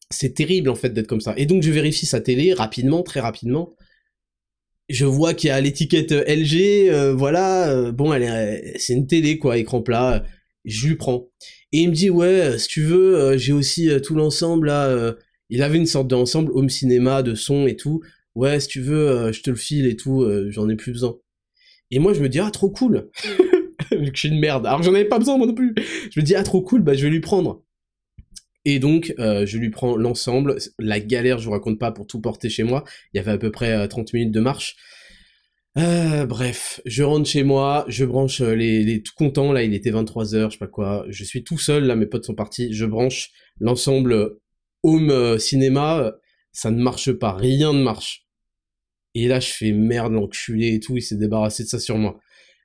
c'est terrible en fait d'être comme ça. Et donc je vérifie sa télé rapidement, très rapidement. Je vois qu'il y a l'étiquette LG, euh, voilà, euh, bon, elle est, c'est une télé quoi, écran plat. Je lui prends. Et il me dit ouais, si tu veux, j'ai aussi tout l'ensemble là il avait une sorte d'ensemble home cinéma, de son et tout. Ouais, si tu veux, euh, je te le file et tout, euh, j'en ai plus besoin. Et moi, je me dis, ah, trop cool Vu que je suis une merde. Alors j'en avais pas besoin, moi non plus. Je me dis, ah, trop cool, bah, je vais lui prendre. Et donc, euh, je lui prends l'ensemble. La galère, je vous raconte pas, pour tout porter chez moi. Il y avait à peu près 30 minutes de marche. bref, je rentre chez moi, je branche les, tout contents, là, il était 23h, je sais pas quoi. Je suis tout seul, là, mes potes sont partis. Je branche l'ensemble home euh, cinéma, euh, ça ne marche pas, rien ne marche. Et là, je fais merde, l'enculé et tout, il s'est débarrassé de ça sur moi.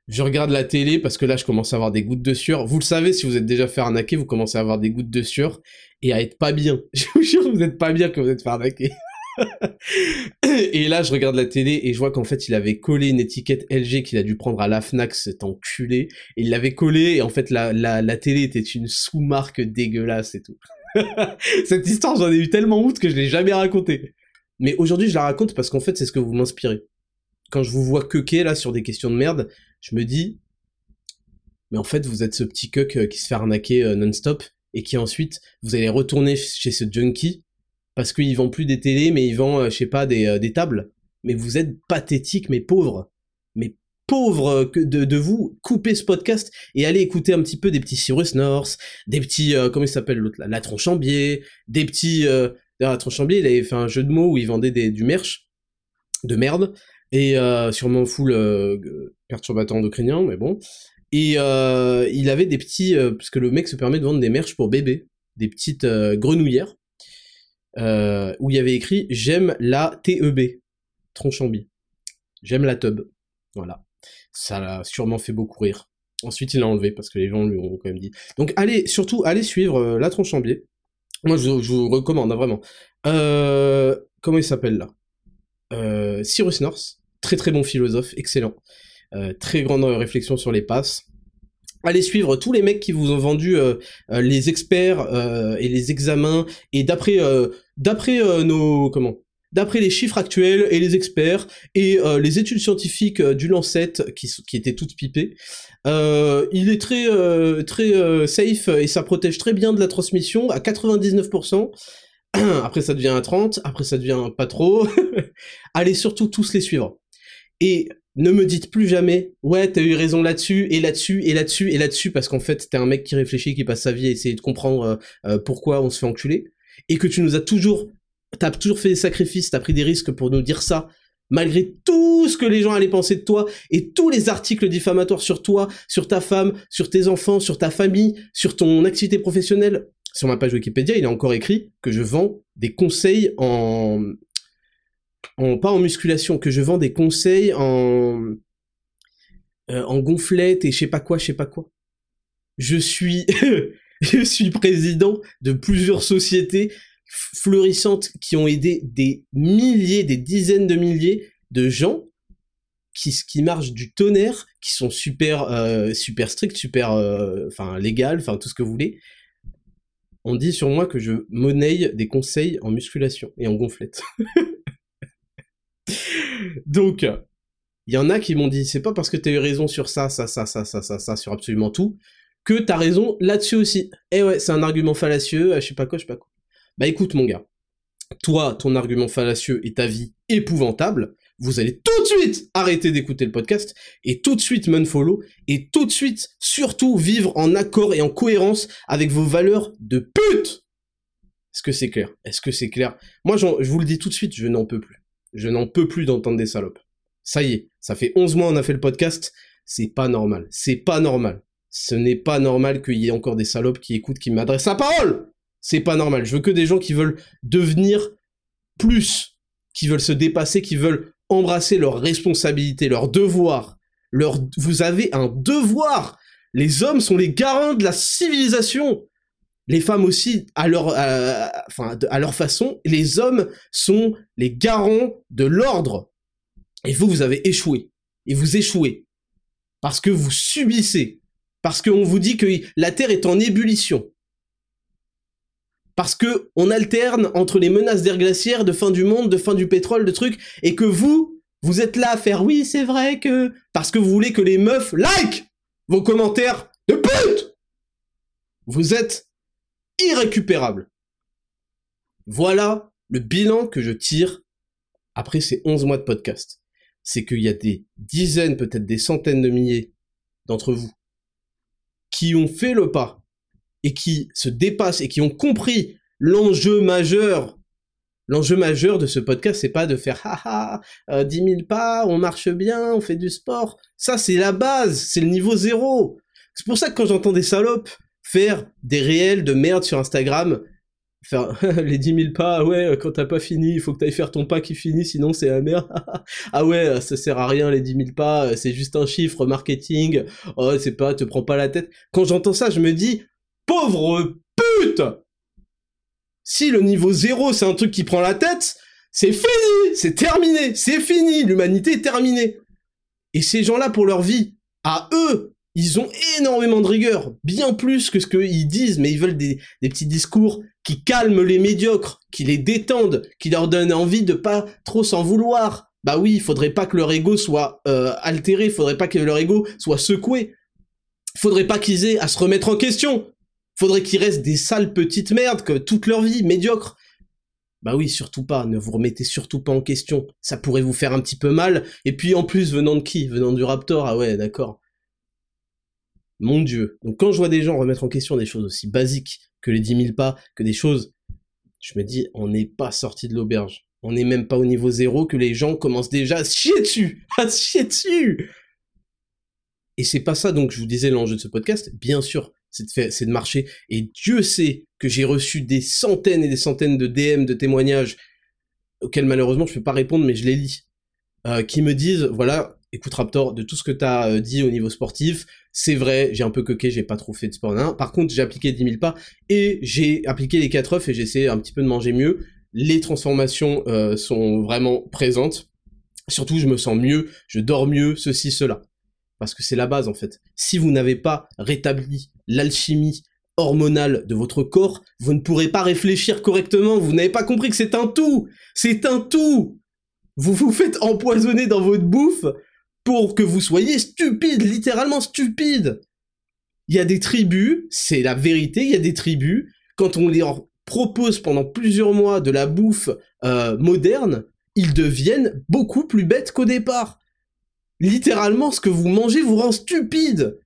Je regarde la télé parce que là, je commence à avoir des gouttes de sueur. Vous le savez, si vous êtes déjà fait arnaquer, vous commencez à avoir des gouttes de sueur et à être pas bien. Je vous jure, vous êtes pas bien que vous êtes fait arnaquer. et là, je regarde la télé et je vois qu'en fait, il avait collé une étiquette LG qu'il a dû prendre à la Fnac, cet enculé. Et il l'avait collé et en fait, la, télé était une sous-marque dégueulasse et tout. Cette histoire, j'en ai eu tellement honte que je l'ai jamais racontée. Mais aujourd'hui, je la raconte parce qu'en fait, c'est ce que vous m'inspirez. Quand je vous vois quequer là sur des questions de merde, je me dis, mais en fait, vous êtes ce petit cuck euh, qui se fait arnaquer euh, non-stop et qui ensuite, vous allez retourner chez ce junkie parce qu'il vend plus des télés, mais il vend, euh, je sais pas, des, tables. Mais vous êtes pathétique, mais pauvre. Mais pauvre de, de, vous, coupez ce podcast et allez écouter un petit peu des petits Cyrus North, des petits, euh, comment il s'appelle l'autre là, La Tronchambier, des petits, euh, la Tronchambier, il avait fait un jeu de mots où il vendait des, du merch, de merde, et euh, sûrement full perturbateur endocrinien, mais bon. Et euh, il avait des petits, euh, parce que le mec se permet de vendre des merch pour bébés, des petites grenouillères, où il y avait écrit « J'aime la TEB », Tronchambier. J'aime la tub. Voilà ça l'a sûrement fait beaucoup rire. Ensuite, il l'a enlevé parce que les gens lui ont quand même dit. Donc, allez, surtout, allez suivre euh, La Tronchambier. Moi, je, vous recommande, hein, vraiment. Euh, comment il s'appelle là? Euh, Cyrus North, très très bon philosophe, excellent. Euh, très grande réflexion sur les passes. Allez suivre tous les mecs qui vous ont vendu les experts et les examens et d'après d'après nos comment d'après les chiffres actuels et les experts et euh, les études scientifiques euh, du Lancet qui, qui étaient toutes pipées, euh, il est très très safe et ça protège très bien de la transmission à 99%. après ça devient à 30, après ça devient pas trop. Allez surtout tous les suivre. Et ne me dites plus jamais, ouais, t'as eu raison là-dessus, et là-dessus, et là-dessus, et là-dessus, parce qu'en fait, t'es un mec qui réfléchit, qui passe sa vie à essayer de comprendre pourquoi on se fait enculer, et que tu nous as toujours t'as toujours fait des sacrifices, t'as pris des risques pour nous dire ça, malgré tout ce que les gens allaient penser de toi et tous les articles diffamatoires sur toi, sur ta femme, sur tes enfants, sur ta famille, sur ton activité professionnelle. Sur ma page Wikipédia, il est encore écrit que je vends des conseils en, en pas en musculation, que je vends des conseils en euh, en gonflette et je sais pas quoi, je sais pas quoi. Je suis je suis président de plusieurs sociétés florissantes qui ont aidé des milliers, des dizaines de milliers de gens qui, qui marchent du tonnerre, qui sont super, euh, super stricts, super, euh, enfin, légal, enfin, tout ce que vous voulez. On dit sur moi que je monnaie des conseils en musculation et en gonflette. Donc, il y en a qui m'ont dit, c'est pas parce que t'as eu raison sur ça, ça, ça, ça, ça, ça, ça, sur absolument tout, que t'as raison là-dessus aussi. Eh ouais, c'est un argument fallacieux, je sais pas quoi, je sais pas quoi. Bah écoute mon gars, toi, ton argument fallacieux et ta vie épouvantable, vous allez tout de suite arrêter d'écouter le podcast et tout de suite follow et tout de suite surtout vivre en accord et en cohérence avec vos valeurs de pute. Est-ce que c'est clair? Est-ce que c'est clair? Moi, je vous le dis tout de suite, je n'en peux plus. Je n'en peux plus d'entendre des salopes. Ça y est, ça fait 11 mois on a fait le podcast, c'est pas normal. C'est pas normal. Ce n'est pas normal qu'il y ait encore des salopes qui écoutent, qui m'adressent la parole C'est pas normal. Je veux que des gens qui veulent devenir plus, qui veulent se dépasser, qui veulent embrasser leurs responsabilités, leurs devoirs. Vous avez un devoir Les hommes sont les garants de la civilisation les femmes aussi à leur, enfin, à leur façon, les hommes sont les garants de l'ordre. Et vous, vous avez échoué. Et vous échouez. Parce que vous subissez. Parce qu'on vous dit que la Terre est en ébullition. Parce que on alterne entre les menaces d'air glaciaire, de fin du monde, de fin du pétrole, de trucs, et que vous, vous êtes là à faire oui, c'est vrai que... Parce que vous voulez que les meufs like vos commentaires de pute Vous êtes irrécupérable. Voilà le bilan que je tire après ces 11 mois de podcast. C'est qu'il y a des dizaines, peut-être des centaines de milliers d'entre vous qui ont fait le pas et qui se dépassent et qui ont compris l'enjeu majeur. L'enjeu majeur de ce podcast, c'est pas de faire haha, euh, 10 000 pas, on marche bien, on fait du sport. Ça, c'est la base, c'est le niveau zéro. C'est pour ça que quand j'entends des salopes faire des réels de merde sur Instagram, faire les 10 000 pas, ouais, quand t'as pas fini, il faut que t'ailles faire ton pas qui finit, sinon c'est la merde. ah ouais, ça sert à rien les 10 000 pas, c'est juste un chiffre marketing, oh c'est pas, te prends pas la tête. Quand j'entends ça, je me dis, pauvre pute Si le niveau 0 c'est un truc qui prend la tête, c'est fini, c'est terminé, c'est fini, l'humanité est terminée. Et ces gens-là, pour leur vie, à eux, ils ont énormément de rigueur, bien plus que ce qu'ils disent, mais ils veulent des, petits discours qui calment les médiocres, qui les détendent, qui leur donnent envie de pas trop s'en vouloir. Bah oui, il faudrait pas que leur ego soit euh, altéré, faudrait pas que leur ego soit secoué. Faudrait pas qu'ils aient à se remettre en question. Faudrait qu'ils restent des sales petites merdes que toute leur vie, médiocres. Bah oui, surtout pas, ne vous remettez surtout pas en question. Ça pourrait vous faire un petit peu mal. Et puis en plus, venant de qui? Venant du Raptor, ah ouais, d'accord. Mon Dieu. Donc quand je vois des gens remettre en question des choses aussi basiques que les 10 000 pas, que des choses, je me dis, on n'est pas sorti de l'auberge. On n'est même pas au niveau zéro que les gens commencent déjà à se chier dessus, à se chier dessus. Et c'est pas ça donc je vous disais l'enjeu de ce podcast. Bien sûr, c'est de, marcher. Et Dieu sait que j'ai reçu des centaines et des centaines de DM, de témoignages auxquels malheureusement je peux pas répondre, mais je les lis, euh, qui me disent voilà, écoute Raptor, de tout ce que t'as euh, dit au niveau sportif, c'est vrai, j'ai un peu coqué, j'ai pas trop fait de sport. Hein. Par contre, j'ai appliqué 10 000 pas et j'ai appliqué les 4 œufs et j'ai essayé un petit peu de manger mieux. Les transformations euh, sont vraiment présentes. Surtout, je me sens mieux, je dors mieux, ceci, cela. Parce que c'est la base en fait. Si vous n'avez pas rétabli l'alchimie hormonale de votre corps, vous ne pourrez pas réfléchir correctement, vous n'avez pas compris que c'est un tout C'est un tout Vous vous faites empoisonner dans votre bouffe pour que vous soyez stupide, littéralement stupide. Il y a des tribus, c'est la vérité, il y a des tribus, quand on leur propose pendant plusieurs mois de la bouffe euh, moderne, ils deviennent beaucoup plus bêtes qu'au départ. Littéralement, ce que vous mangez vous rend stupide.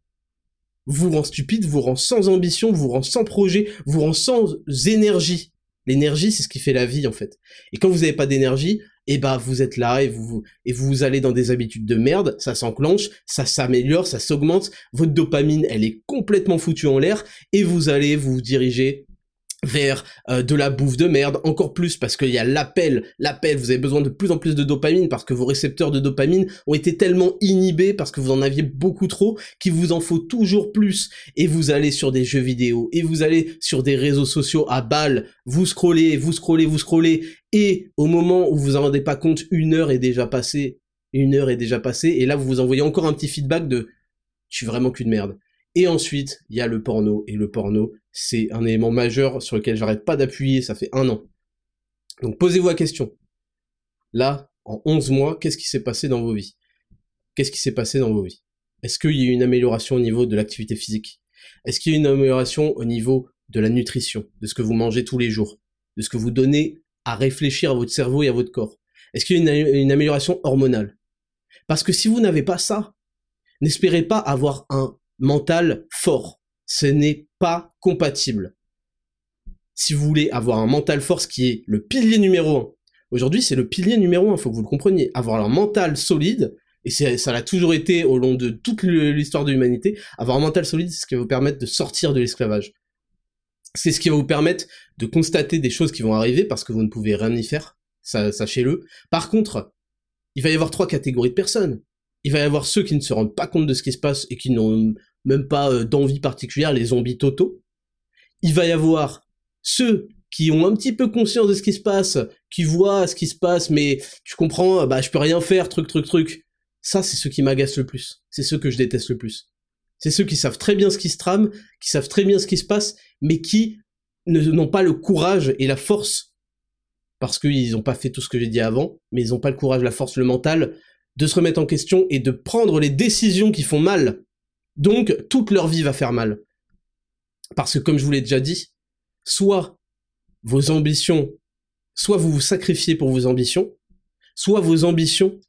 Vous rend stupide, vous rend sans ambition, vous rend sans projet, vous rend sans énergie. L'énergie, c'est ce qui fait la vie, en fait. Et quand vous n'avez pas d'énergie, et bah vous êtes là et vous et vous allez dans des habitudes de merde, ça s'enclenche, ça s'améliore, ça s'augmente, votre dopamine elle est complètement foutue en l'air et vous allez vous diriger vers euh, de la bouffe de merde, encore plus parce qu'il y a l'appel, l'appel, vous avez besoin de plus en plus de dopamine parce que vos récepteurs de dopamine ont été tellement inhibés parce que vous en aviez beaucoup trop qu'il vous en faut toujours plus et vous allez sur des jeux vidéo et vous allez sur des réseaux sociaux à balles, vous scrollez, vous scrollez, vous scrollez et au moment où vous en rendez pas compte, une heure est déjà passée, une heure est déjà passée et là vous vous envoyez encore un petit feedback de je suis vraiment qu'une merde. Et ensuite, il y a le porno. Et le porno, c'est un élément majeur sur lequel j'arrête pas d'appuyer, ça fait un an. Donc posez-vous la question. Là, en 11 mois, qu'est-ce qui s'est passé dans vos vies? Qu'est-ce qui s'est passé dans vos vies? Est-ce qu'il y a eu une amélioration au niveau de l'activité physique? Est-ce qu'il y a eu une amélioration au niveau de la nutrition, de ce que vous mangez tous les jours, de ce que vous donnez à réfléchir à votre cerveau et à votre corps? Est-ce qu'il y a une, une amélioration hormonale? Parce que si vous n'avez pas ça, n'espérez pas avoir un mental fort. Ce n'est pas compatible. Si vous voulez avoir un mental fort, ce qui est le pilier numéro un, aujourd'hui c'est le pilier numéro un, faut que vous le compreniez. Avoir un mental solide, et ça l'a toujours été au long de toute l'histoire de l'humanité, avoir un mental solide, c'est ce qui va vous permettre de sortir de l'esclavage. C'est ce qui va vous permettre de constater des choses qui vont arriver parce que vous ne pouvez rien y faire, sachez-le. Par contre, il va y avoir trois catégories de personnes. Il va y avoir ceux qui ne se rendent pas compte de ce qui se passe et qui n'ont même pas euh, d'envie particulière, les zombies totaux. Il va y avoir ceux qui ont un petit peu conscience de ce qui se passe, qui voient ce qui se passe, mais tu comprends, bah je peux rien faire, truc, truc, truc. Ça, c'est ceux qui m'agacent le plus. C'est ceux que je déteste le plus. C'est ceux qui savent très bien ce qui se trame, qui savent très bien ce qui se passe, mais qui n'ont pas le courage et la force, parce qu'ils n'ont pas fait tout ce que j'ai dit avant, mais ils n'ont pas le courage, la force, le mental, de se remettre en question et de prendre les décisions qui font mal. Donc, toute leur vie va faire mal. Parce que, comme je vous l'ai déjà dit, soit vos ambitions, soit vous vous sacrifiez pour vos ambitions, soit vos ambitions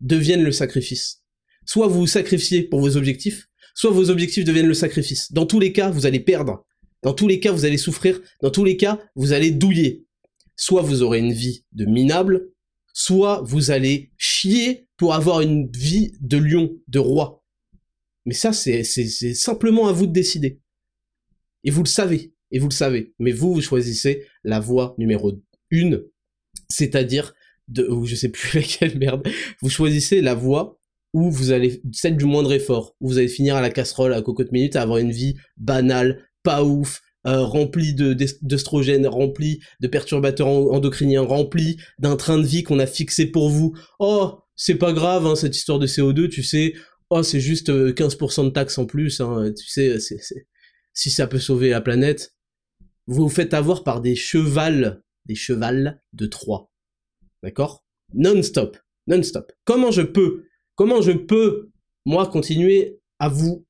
deviennent le sacrifice. Soit vous vous sacrifiez pour vos objectifs, soit vos objectifs deviennent le sacrifice. Dans tous les cas, vous allez perdre. Dans tous les cas, vous allez souffrir. Dans tous les cas, vous allez douiller. Soit vous aurez une vie de minable, soit vous allez chier pour avoir une vie de lion, de roi. Mais ça, c'est simplement à vous de décider. Et vous le savez et vous le savez. Mais vous, vous choisissez la voie numéro une, c'est-à-dire de, ou je sais plus laquelle merde, vous choisissez la voie où vous allez, celle du moindre effort, où vous allez finir à la casserole à cocotte minute à avoir une vie banale, pas ouf, euh, remplie de d'œstrogènes, remplie de perturbateurs endocriniens, remplie d'un train de vie qu'on a fixé pour vous. Oh, c'est pas grave, hein, cette histoire de CO2, tu sais. Oh, c'est juste 15% euh, de taxes en plus, hein, tu sais, si ça peut sauver la planète vous vous faites avoir par des chevals, des chevals de Troie. D'accord? Non-stop, non-stop. Comment je peux, comment je peux, moi, continuer à vous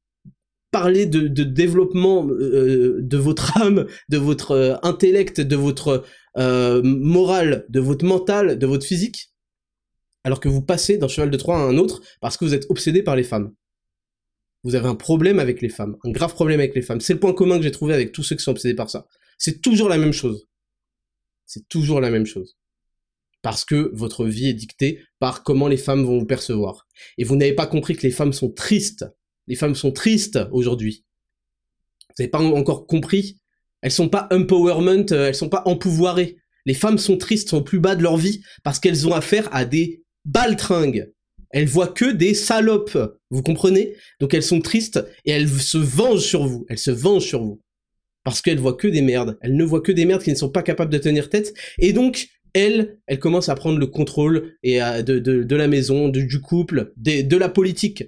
parler de, développement euh, de votre âme, de votre euh, intellect, de votre morale, de votre mental, de votre physique, alors que vous passez d'un cheval de Troie à un autre parce que vous êtes obsédé par les femmes. Vous avez un problème avec les femmes, un grave problème avec les femmes. C'est le point commun que j'ai trouvé avec tous ceux qui sont obsédés par ça. C'est toujours la même chose. C'est toujours la même chose. Parce que votre vie est dictée par comment les femmes vont vous percevoir. Et vous n'avez pas compris que les femmes sont tristes. Les femmes sont tristes aujourd'hui. Vous n'avez pas encore compris. Elles sont pas empowerment, euh, elles sont pas empouvoirées. Les femmes sont tristes, sont plus bas de leur vie parce qu'elles ont affaire à des baltringues. Elles voient que des salopes. Vous comprenez? Donc elles sont tristes et elles se vengent sur vous. Elles se vengent sur vous parce qu'elle voit que des merdes. Elle ne voit que des merdes qui ne sont pas capables de tenir tête. Et donc, elle, elle commence à prendre le contrôle de, la maison, du couple, de, la politique.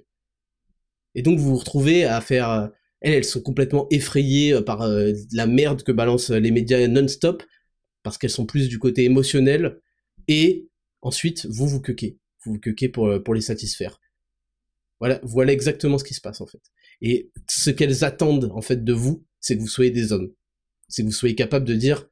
Et donc, vous vous retrouvez à faire... Euh, elles, elles sont complètement effrayées euh, par euh, la merde que balancent les médias non-stop, parce qu'elles sont plus du côté émotionnel. Et ensuite, vous vous cuquez. Vous vous cuquez pour, pour les satisfaire. Voilà, voilà exactement ce qui se passe, en fait. Et ce qu'elles attendent, en fait, de vous, c'est que vous soyez des hommes. C'est que vous soyez capable de dire,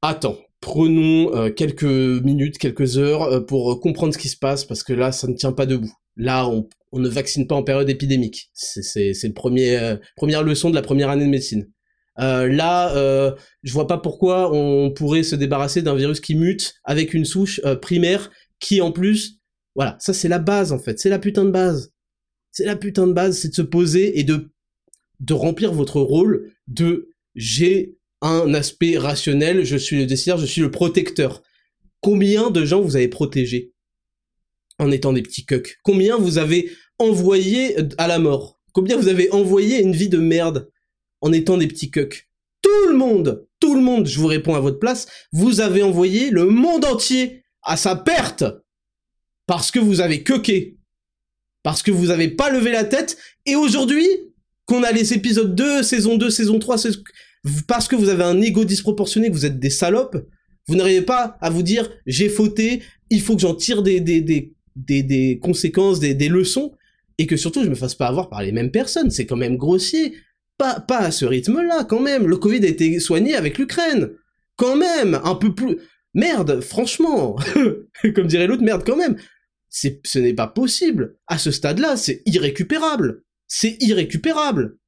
attends, prenons euh, quelques minutes, quelques heures euh, pour euh, comprendre ce qui se passe, parce que là, ça ne tient pas debout. Là, on, ne vaccine pas en période épidémique. C'est le premier première leçon de la première année de médecine. Là, je vois pas pourquoi on pourrait se débarrasser d'un virus qui mute avec une souche primaire qui, en plus, voilà, ça c'est la base en fait, c'est la putain de base. C'est la putain de base, c'est de se poser et de de remplir votre rôle de j'ai un aspect rationnel, je suis le décideur, je suis le protecteur. Combien de gens vous avez protégé en étant des petits cucks? Combien vous avez envoyé à la mort? Combien vous avez envoyé une vie de merde? En étant des petits cucks Tout le monde, tout le monde, je vous réponds à votre place, vous avez envoyé le monde entier à sa perte parce que vous avez cucké, parce que vous n'avez pas levé la tête, et aujourd'hui, qu'on a les épisodes 2, saison 2, saison 3, parce que vous avez un ego disproportionné, que vous êtes des salopes, Vous n'arrivez pas à vous dire j'ai fauté, il faut que j'en tire des, conséquences, des, des leçons, et que surtout je me fasse pas avoir par les mêmes personnes. C'est quand même grossier. Pas, pas à ce rythme-là, quand même. Le Covid a été soigné avec l'Ukraine. Quand même, un peu plus. Merde, franchement. Comme dirait l'autre, merde, quand même. Ce n'est pas possible. À ce stade-là, c'est irrécupérable. C'est irrécupérable.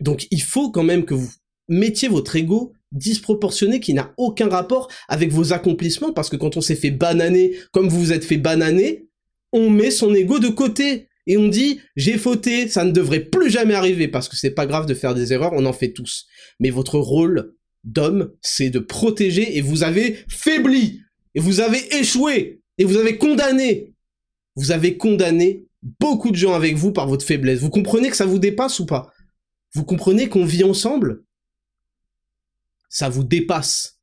Donc il faut quand même que vous mettiez votre ego disproportionné qui n'a aucun rapport avec vos accomplissements parce que quand on s'est fait bananer comme vous vous êtes fait bananer, on met son ego de côté et on dit j'ai fauté, ça ne devrait plus jamais arriver parce que c'est pas grave de faire des erreurs, on en fait tous. Mais votre rôle d'homme, c'est de protéger et vous avez faibli et vous avez échoué et vous avez condamné. Vous avez condamné beaucoup de gens avec vous par votre faiblesse. Vous comprenez que ça vous dépasse ou pas? Vous comprenez qu'on vit ensemble? Ça vous dépasse.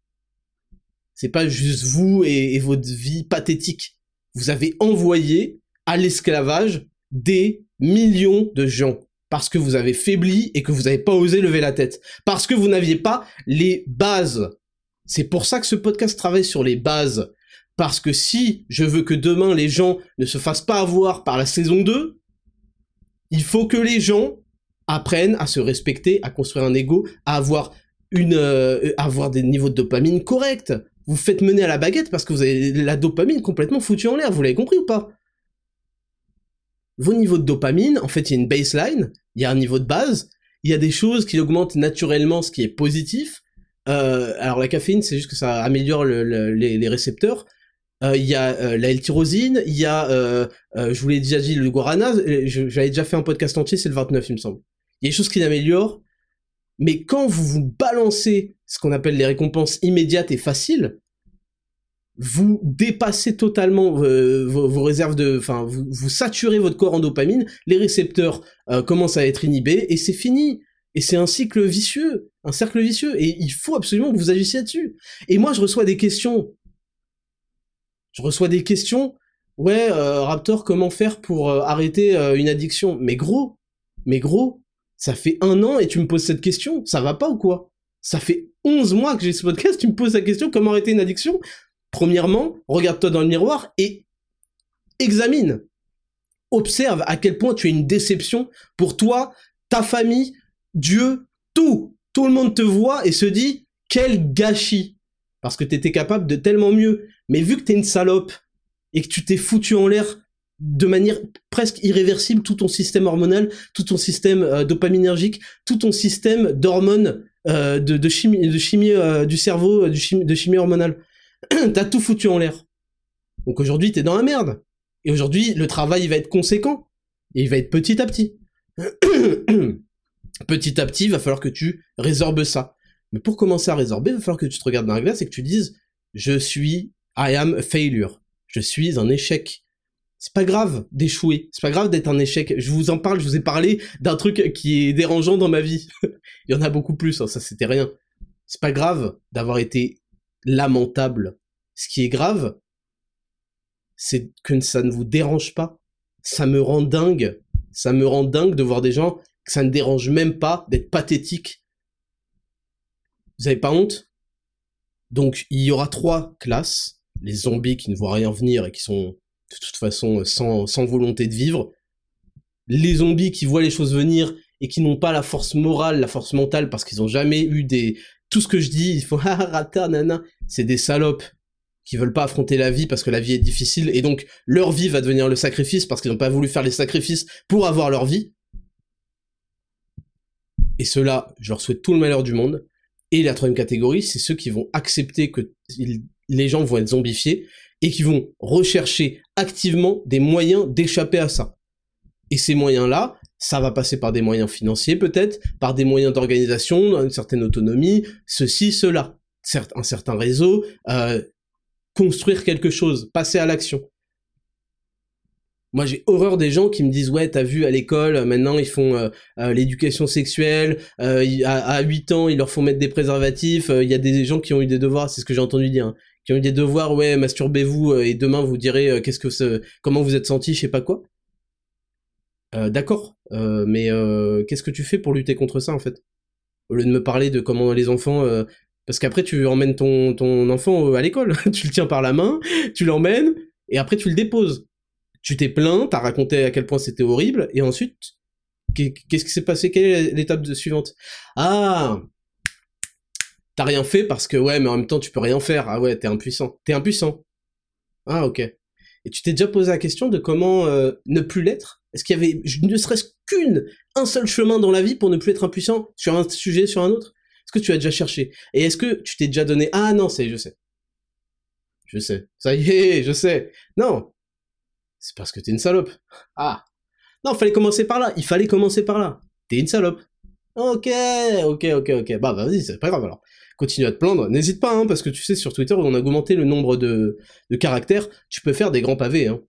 C'est pas juste vous et, et votre vie pathétique. Vous avez envoyé à l'esclavage des millions de gens parce que vous avez faibli et que vous n'avez pas osé lever la tête, parce que vous n'aviez pas les bases. C'est pour ça que ce podcast travaille sur les bases. Parce que si je veux que demain les gens ne se fassent pas avoir par la saison 2, il faut que les gens apprennent à se respecter, à construire un ego, à avoir une, euh, avoir des niveaux de dopamine corrects. Vous faites mener à la baguette parce que vous avez la dopamine complètement foutue en l'air. Vous l'avez compris ou pas? Vos niveaux de dopamine, en fait, il y a une baseline, il y a un niveau de base, il y a des choses qui augmentent naturellement, ce qui est positif. Euh, alors la caféine, c'est juste que ça améliore le, le, les, récepteurs. Euh, il y a euh, la L-tyrosine, il y a, euh, je vous l'ai déjà dit, le guarana. J'avais déjà fait un podcast entier, c'est le 29, il me semble. Il y a des choses qui l'améliorent, mais quand vous vous balancez ce qu'on appelle les récompenses immédiates et faciles, vous dépassez totalement euh, vos, réserves de, enfin, vous, saturez votre corps en dopamine, les récepteurs euh, commencent à être inhibés et c'est fini. Et c'est un cycle vicieux, un cercle vicieux. Et il faut absolument que vous agissiez là-dessus. Et moi, je reçois des questions. Je reçois des questions. Ouais, euh, Raptor, comment faire pour arrêter une addiction? Mais gros, mais gros, ça fait un an et tu me poses cette question. Ça va pas ou quoi? Ça fait 11 mois que j'ai ce podcast, tu me poses la question comment arrêter une addiction? Premièrement, regarde-toi dans le miroir et examine. Observe à quel point tu es une déception pour toi, ta famille, Dieu, tout. Tout le monde te voit et se dit quel gâchis. Parce que t'étais capable de tellement mieux. Mais vu que t'es une salope et que tu t'es foutu en l'air de manière presque irréversible tout ton système hormonal, tout ton système euh, dopaminergique, tout ton système d'hormones, euh, de, chimie, euh, du cerveau, de chimie hormonale. t'as tout foutu en l'air. Donc aujourd'hui, t'es dans la merde. Et aujourd'hui, le travail il va être conséquent. Et il va être petit à petit. petit à petit, il va falloir que tu résorbes ça. Mais pour commencer à résorber, il va falloir que tu te regardes dans la glace et que tu dises Je suis, I am a failure. Je suis un échec. C'est pas grave d'échouer. C'est pas grave d'être un échec. Je vous en parle, je vous ai parlé d'un truc qui est dérangeant dans ma vie. il y en a beaucoup plus, hein, ça c'était rien. C'est pas grave d'avoir été lamentable. Ce qui est grave, c'est que ça ne vous dérange pas. Ça me rend dingue. Ça me rend dingue de voir des gens que ça ne dérange même pas d'être pathétique. Vous avez pas honte? Donc il y aura trois classes. Les zombies qui ne voient rien venir et qui sont de toute façon sans, sans volonté de vivre. Les zombies qui voient les choses venir et qui n'ont pas la force morale, la force mentale parce qu'ils n'ont jamais eu des, tout ce que je dis, il faut ah rata nana, c'est des salopes qui veulent pas affronter la vie parce que la vie est difficile et donc leur vie va devenir le sacrifice parce qu'ils n'ont pas voulu faire les sacrifices pour avoir leur vie. Et ceux-là, je leur souhaite tout le malheur du monde. Et la troisième catégorie, c'est ceux qui vont accepter que les gens vont être zombifiés et qui vont rechercher activement des moyens d'échapper à ça. Et ces moyens-là, ça va passer par des moyens financiers peut-être, par des moyens d'organisation, une certaine autonomie, ceci, cela, un certain réseau, euh, construire quelque chose, passer à l'action. Moi, j'ai horreur des gens qui me disent ouais, t'as vu à l'école, maintenant ils font euh, euh, l'éducation sexuelle, à, à 8 ans ils leur font mettre des préservatifs. Il y a des gens qui ont eu des devoirs, c'est ce que j'ai entendu dire, hein, qui ont eu des devoirs ouais, masturbez-vous et demain vous direz qu'est-ce que comment vous êtes senti, je sais pas quoi. Euh, D'accord, euh, mais euh, qu'est-ce que tu fais pour lutter contre ça en fait? Au lieu de me parler de comment les enfants Parce qu'après, tu emmènes ton, ton enfant à l'école. tu le tiens par la main, tu l'emmènes, et après, tu le déposes. Tu t'es plaint, t'as raconté à quel point c'était horrible, et ensuite, qu'est-ce qui s'est passé? Quelle est l'étape suivante? Ah T'as rien fait parce que, ouais, mais en même temps, tu peux rien faire. Ah ouais, t'es impuissant. T'es impuissant. Ah, ok. Et tu t'es déjà posé la question de comment euh, ne plus l'être? Est-ce qu'il y avait ne serait-ce qu'une, un seul chemin dans la vie pour ne plus être impuissant sur un sujet, sur un autre? Est-ce que tu as déjà cherché? Et est-ce que tu t'es déjà donné Ah non, c'est, je sais. Je sais. Ça y est, je sais. Non. C'est parce que t'es une salope. Ah. Non, fallait commencer par là. Il fallait commencer par là. T'es une salope. Ok, ok, ok, ok. Bah, vas-y, c'est pas grave alors continue à te plaindre, n'hésite pas, hein, parce que tu sais, sur Twitter, on a augmenté le nombre de, caractères, tu peux faire des grands pavés. Hein.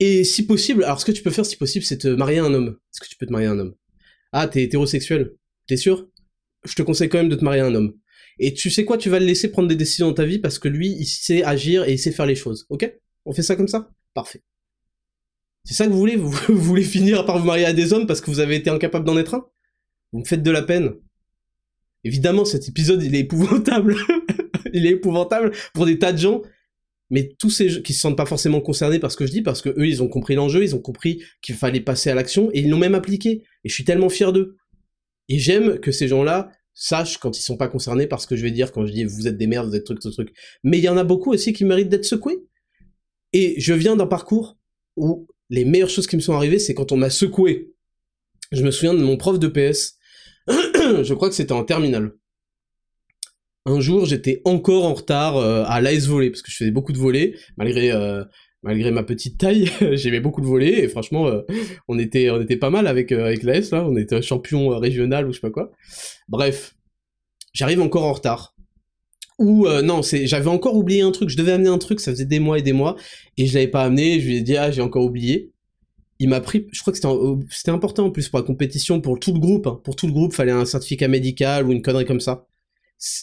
Et si possible, alors ce que tu peux faire si possible, c'est te marier un homme. Est-ce que tu peux te marier un homme? Ah, t'es hétérosexuel T'es sûr? Je te conseille quand même de te marier un homme. Et tu sais quoi, tu vas le laisser prendre des décisions dans ta vie parce que lui, il sait agir et il sait faire les choses. Ok? On fait ça comme ça? Parfait. C'est ça que vous voulez? Vous, vous voulez finir par vous marier à des hommes parce que vous avez été incapable d'en être un? Vous me faites de la peine. Évidemment, cet épisode, il est épouvantable. il est épouvantable pour des tas de gens. Mais tous ces gens qui se sentent pas forcément concernés par ce que je dis, parce que eux, ils ont compris l'enjeu, ils ont compris qu'il fallait passer à l'action, et ils l'ont même appliqué. Et je suis tellement fier d'eux. Et j'aime que ces gens-là sachent quand ils sont pas concernés par ce que je vais dire quand je dis vous êtes des merdes, vous êtes truc, ce truc. Mais il y en a beaucoup aussi qui méritent d'être secoués. Et je viens d'un parcours où les meilleures choses qui me sont arrivées, c'est quand on m'a secoué. Je me souviens de mon prof de PS je crois que c'était en terminale. Un jour, j'étais encore en retard euh, à l'AS volley parce que je faisais beaucoup de volets, malgré euh, ma petite taille, j'aimais beaucoup de voler et franchement, euh, on était pas mal avec l'AS là, on était champion régional ou je sais pas quoi. Bref, j'arrive encore en retard. Ou non, j'avais encore oublié un truc, je devais amener un truc, ça faisait des mois et des mois et je l'avais pas amené, je lui ai dit ah j'ai encore oublié il m'a pris, je crois que c'était important en plus pour la compétition, pour tout le groupe. Hein. Pour tout le groupe, fallait un certificat médical ou une connerie comme ça.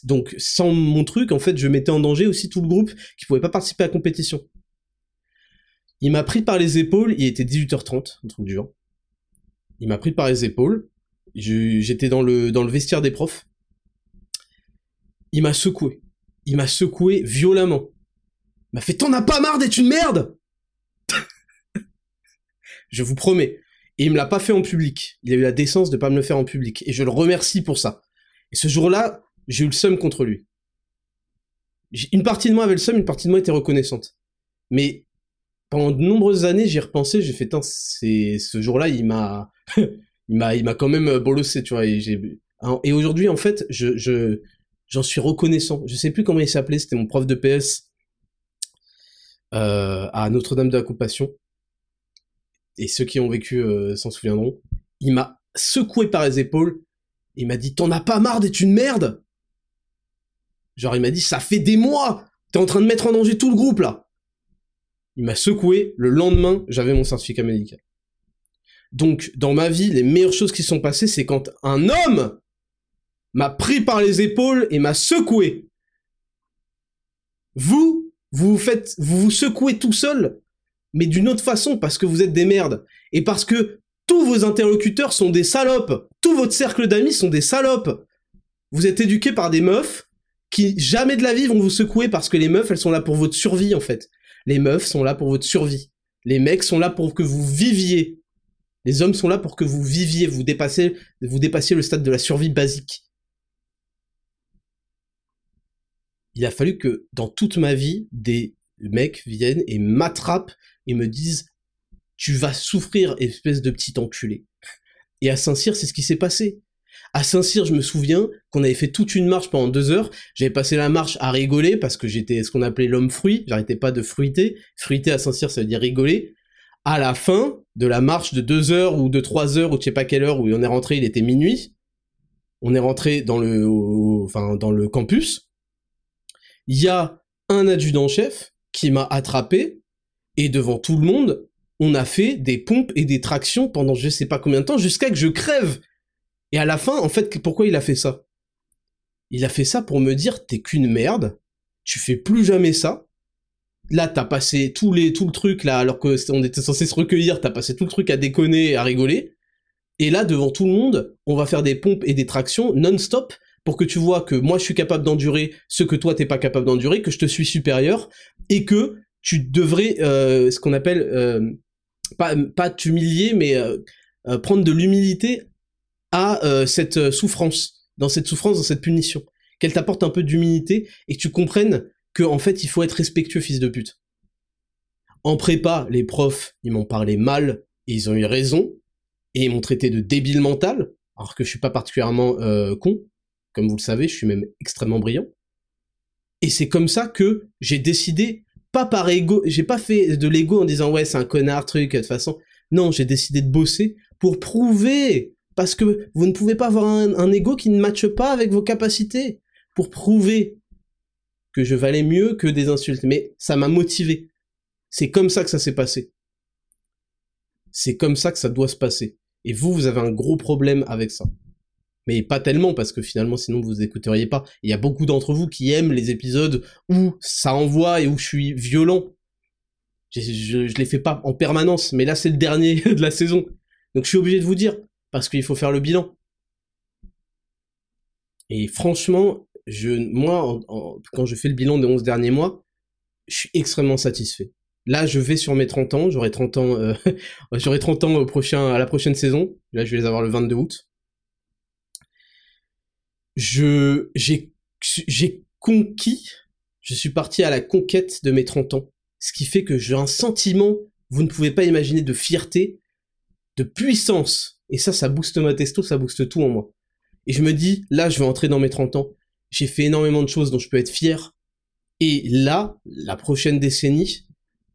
Donc sans mon truc, en fait, je mettais en danger aussi tout le groupe qui pouvait pas participer à la compétition. Il m'a pris par les épaules, il était 18h30, un truc du. Il m'a pris par les épaules, j'étais dans le, dans le vestiaire des profs. Il m'a secoué. Il m'a secoué violemment. Il m'a fait T'en as pas marre d'être une merde je vous promets. Et il me l'a pas fait en public. Il a eu la décence de pas me le faire en public. Et je le remercie pour ça. Et ce jour-là, j'ai eu le seum contre lui. Une partie de moi avait le seum, une partie de moi était reconnaissante. Mais pendant de nombreuses années, j'y repensé, j'ai fait, c'est ce jour-là, il m'a, il m'a, il m'a quand même bolossé, tu vois. Et, et aujourd'hui, en fait, je, je, j'en suis reconnaissant. Je sais plus comment il s'appelait, c'était mon prof de PS euh, à Notre-Dame de la Compassion et ceux qui ont vécu euh, s'en souviendront, il m'a secoué par les épaules, il m'a dit T'en as pas marre d'être une merde! Genre, il m'a dit Ça fait des mois T'es en train de mettre en danger tout le groupe là! Il m'a secoué, le lendemain, j'avais mon certificat médical. Donc, dans ma vie, les meilleures choses qui sont passées, c'est quand un homme m'a pris par les épaules et m'a secoué. Vous, vous vous faites, vous vous secouez tout seul mais d'une autre façon, parce que vous êtes des merdes. Et parce que tous vos interlocuteurs sont des salopes. Tout votre cercle d'amis sont des salopes. Vous êtes éduqués par des meufs qui jamais de la vie vont vous secouer parce que les meufs, elles sont là pour votre survie, en fait. Les meufs sont là pour votre survie. Les mecs sont là pour que vous viviez. Les hommes sont là pour que vous viviez, vous dépassiez, vous dépassiez le stade de la survie basique. Il a fallu que dans toute ma vie, des mecs viennent et m'attrapent et me disent tu vas souffrir, espèce de petit enculé. Et à Saint-Cyr, c'est ce qui s'est passé. À Saint-Cyr, je me souviens qu'on avait fait toute une marche pendant deux heures. J'avais passé la marche à rigoler parce que j'étais ce qu'on appelait l'homme fruit. J'arrêtais pas de fruiter. Fruiter à Saint-Cyr, ça veut dire rigoler. À la fin de la marche de deux heures ou de trois heures ou je sais pas quelle heure où on est rentré, il était minuit. On est rentré dans le, dans le campus. Il y a un adjudant-chef qui m'a attrapé et devant tout le monde, on a fait des pompes et des tractions pendant je sais pas combien de temps jusqu'à que je crève. Et à la fin, en fait, pourquoi il a fait ça? Il a fait ça pour me dire t'es qu'une merde, tu fais plus jamais ça. Là, t'as passé les, tout le truc là, alors que on était censé se recueillir, t'as passé tout le truc à déconner, à rigoler. Et là, devant tout le monde, on va faire des pompes et des tractions non-stop pour que tu vois que moi je suis capable d'endurer ce que toi t'es pas capable d'endurer, que je te suis supérieur et que tu devrais euh, ce qu'on appelle euh, pas pas t'humilier mais euh, prendre de l'humilité à cette souffrance, dans cette souffrance, dans cette punition, qu'elle t'apporte un peu d'humilité et que tu comprennes que fait il faut être respectueux fils de pute. En prépa, les profs, ils m'ont parlé mal et ils ont eu raison et ils m'ont traité de débile mental alors que je suis pas particulièrement con comme vous le savez, je suis même extrêmement brillant. Et c'est comme ça que j'ai décidé, pas par ego, j'ai pas fait de l'ego en disant ouais c'est un connard truc de toute façon. Non, j'ai décidé de bosser pour prouver, parce que vous ne pouvez pas avoir un, un ego qui ne matche pas avec vos capacités, pour prouver que je valais mieux que des insultes. Mais ça m'a motivé. C'est comme ça que ça s'est passé. C'est comme ça que ça doit se passer. Et vous, vous avez un gros problème avec ça mais pas tellement parce que finalement sinon vous écouteriez pas. Il y a beaucoup d'entre vous qui aiment les épisodes où ça envoie et où je suis violent. Je, je, les fais pas en permanence, mais là c'est le dernier de la saison. Donc je suis obligé de vous dire parce qu'il faut faire le bilan. Et franchement, je, moi, quand je fais le bilan des 11 derniers mois, je suis extrêmement satisfait. Là, je vais sur mes 30 ans, j'aurai 30 ans, euh, j'aurai 30 ans au prochain, à la prochaine saison. Là, je vais les avoir le 22 août je j'ai j'ai conquis, je suis parti à la conquête de mes 30 ans, ce qui fait que j'ai un sentiment, vous ne pouvez pas imaginer, de fierté, de puissance, et ça, ça booste ma testo, ça booste tout en moi. Et je me dis, là, je vais entrer dans mes 30 ans, j'ai fait énormément de choses dont je peux être fier, et là, la prochaine décennie,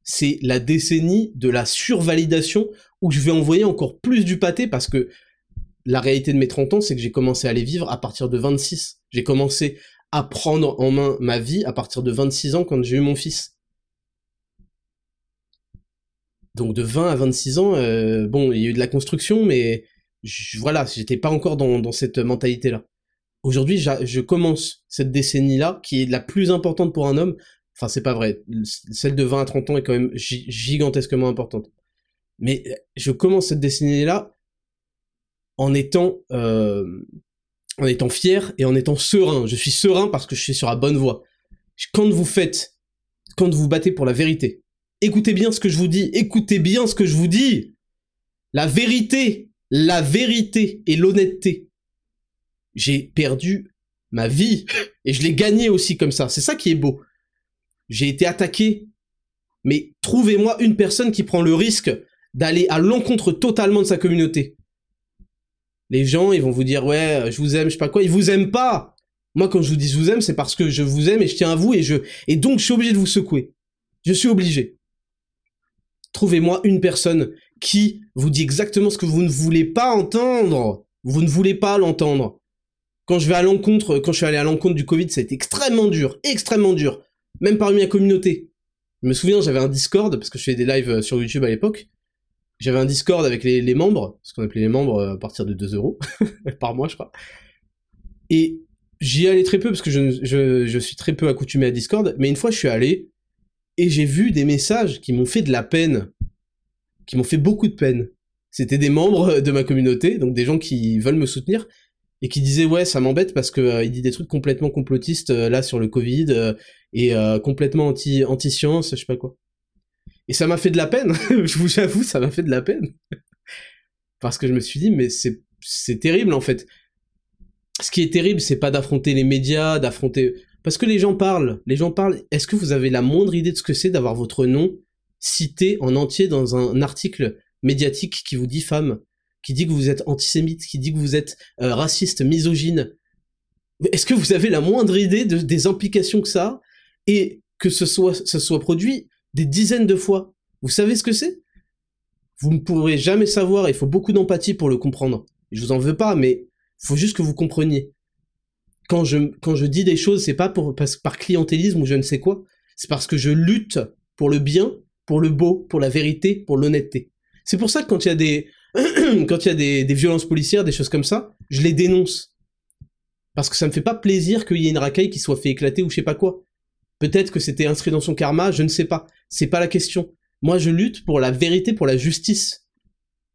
c'est la décennie de la survalidation où je vais envoyer encore plus du pâté parce que la réalité de mes 30 ans, c'est que j'ai commencé à les vivre à partir de 26. J'ai commencé à prendre en main ma vie à partir de 26 ans quand j'ai eu mon fils. Donc de 20 à 26 ans, euh, bon, il y a eu de la construction, mais je, voilà, j'étais pas encore dans, cette mentalité-là. Aujourd'hui, je commence cette décennie-là, qui est la plus importante pour un homme. Enfin, c'est pas vrai. Celle de 20 à 30 ans est quand même gigantesquement importante. Mais je commence cette décennie-là en étant euh, en étant fier et en étant serein. Je suis serein parce que je suis sur la bonne voie. Quand vous faites, quand vous battez pour la vérité, écoutez bien ce que je vous dis, écoutez bien ce que je vous dis. La vérité, la vérité et l'honnêteté. J'ai perdu ma vie et je l'ai gagnée aussi comme ça. C'est ça qui est beau. J'ai été attaqué, mais trouvez-moi une personne qui prend le risque d'aller à l'encontre totalement de sa communauté les gens, ils vont vous dire, ouais, euh, je vous aime, je sais pas quoi, ils vous aiment pas. Moi, quand je vous dis je vous aime, c'est parce que je vous aime et je tiens à vous et je, et donc je suis obligé de vous secouer. Je suis obligé. Trouvez-moi une personne qui vous dit exactement ce que vous ne voulez pas entendre. Vous ne voulez pas l'entendre. Quand je vais à l'encontre, quand je suis allé à l'encontre du Covid, ça a été extrêmement dur, extrêmement dur. Même parmi la communauté. Je me souviens, j'avais un Discord, parce que je faisais des lives euh, sur YouTube à l'époque j'avais un Discord avec les, membres, ce qu'on appelait les membres euh, à partir de 2 euros par mois, je crois. Et j'y allais très peu parce que je, suis très peu accoutumé à Discord, mais une fois je suis allé et j'ai vu des messages qui m'ont fait de la peine, qui m'ont fait beaucoup de peine. C'était des membres de ma communauté, donc des gens qui veulent me soutenir et qui disaient ouais ça m'embête parce que euh, il dit des trucs complètement complotistes euh, là sur le Covid et complètement anti anti science, je sais pas quoi. Et ça m'a fait de la peine, je vous avoue, ça m'a fait de la peine. Parce que je me suis dit, mais c'est, terrible en fait. Ce qui est terrible, c'est pas d'affronter les médias, d'affronter... Parce que les gens parlent, les gens parlent. Est-ce que vous avez la moindre idée de ce que c'est d'avoir votre nom cité en entier dans un article médiatique qui vous dit femme, qui dit que vous êtes antisémite, qui dit que vous êtes euh, raciste, misogyne? Est-ce que vous avez la moindre idée de, des implications que ça? A et que ce soit produit? Des dizaines de fois. Vous savez ce que c'est? Vous ne pourrez jamais savoir, il faut beaucoup d'empathie pour le comprendre. Je vous en veux pas, mais il faut juste que vous compreniez. Quand je, quand je dis des choses, c'est pas pour, par clientélisme ou je ne sais quoi, c'est parce que je lutte pour le bien, pour le beau, pour la vérité, pour l'honnêteté. C'est pour ça que quand il y a des, quand il y a des, des violences policières, des choses comme ça, je les dénonce. Parce que ça me fait pas plaisir qu'il y ait une racaille qui soit fait éclater ou je sais pas quoi. Peut-être que c'était inscrit dans son karma, je ne sais pas. C'est pas la question. Moi, je lutte pour la vérité, pour la justice.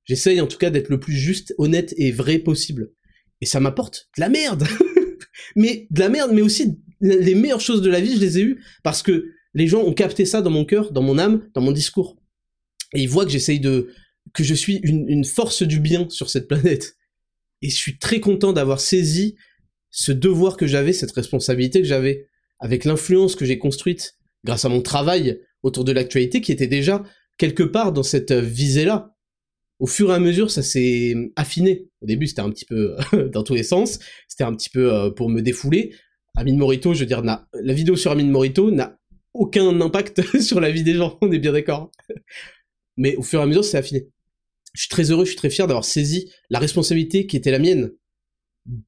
J'essaye en tout cas d'être le plus juste, honnête et vrai possible. Et ça m'apporte de la merde. mais de la merde, mais aussi les meilleures choses de la vie, je les ai eues parce que les gens ont capté ça dans mon cœur, dans mon âme, dans mon discours. Et ils voient que j'essaye de, que je suis une, une force du bien sur cette planète. Et je suis très content d'avoir saisi ce devoir que j'avais, cette responsabilité que j'avais, avec l'influence que j'ai construite grâce à mon travail autour de l'actualité qui était déjà quelque part dans cette visée-là. Au fur et à mesure, ça s'est affiné. Au début, c'était un petit peu dans tous les sens, c'était un petit peu euh, pour me défouler. Amine Morito, je veux dire, la vidéo sur Amine Morito n'a aucun impact sur la vie des gens, on est bien d'accord. Mais au fur et à mesure, c'est affiné. Je suis très heureux, je suis très fier d'avoir saisi la responsabilité qui était la mienne,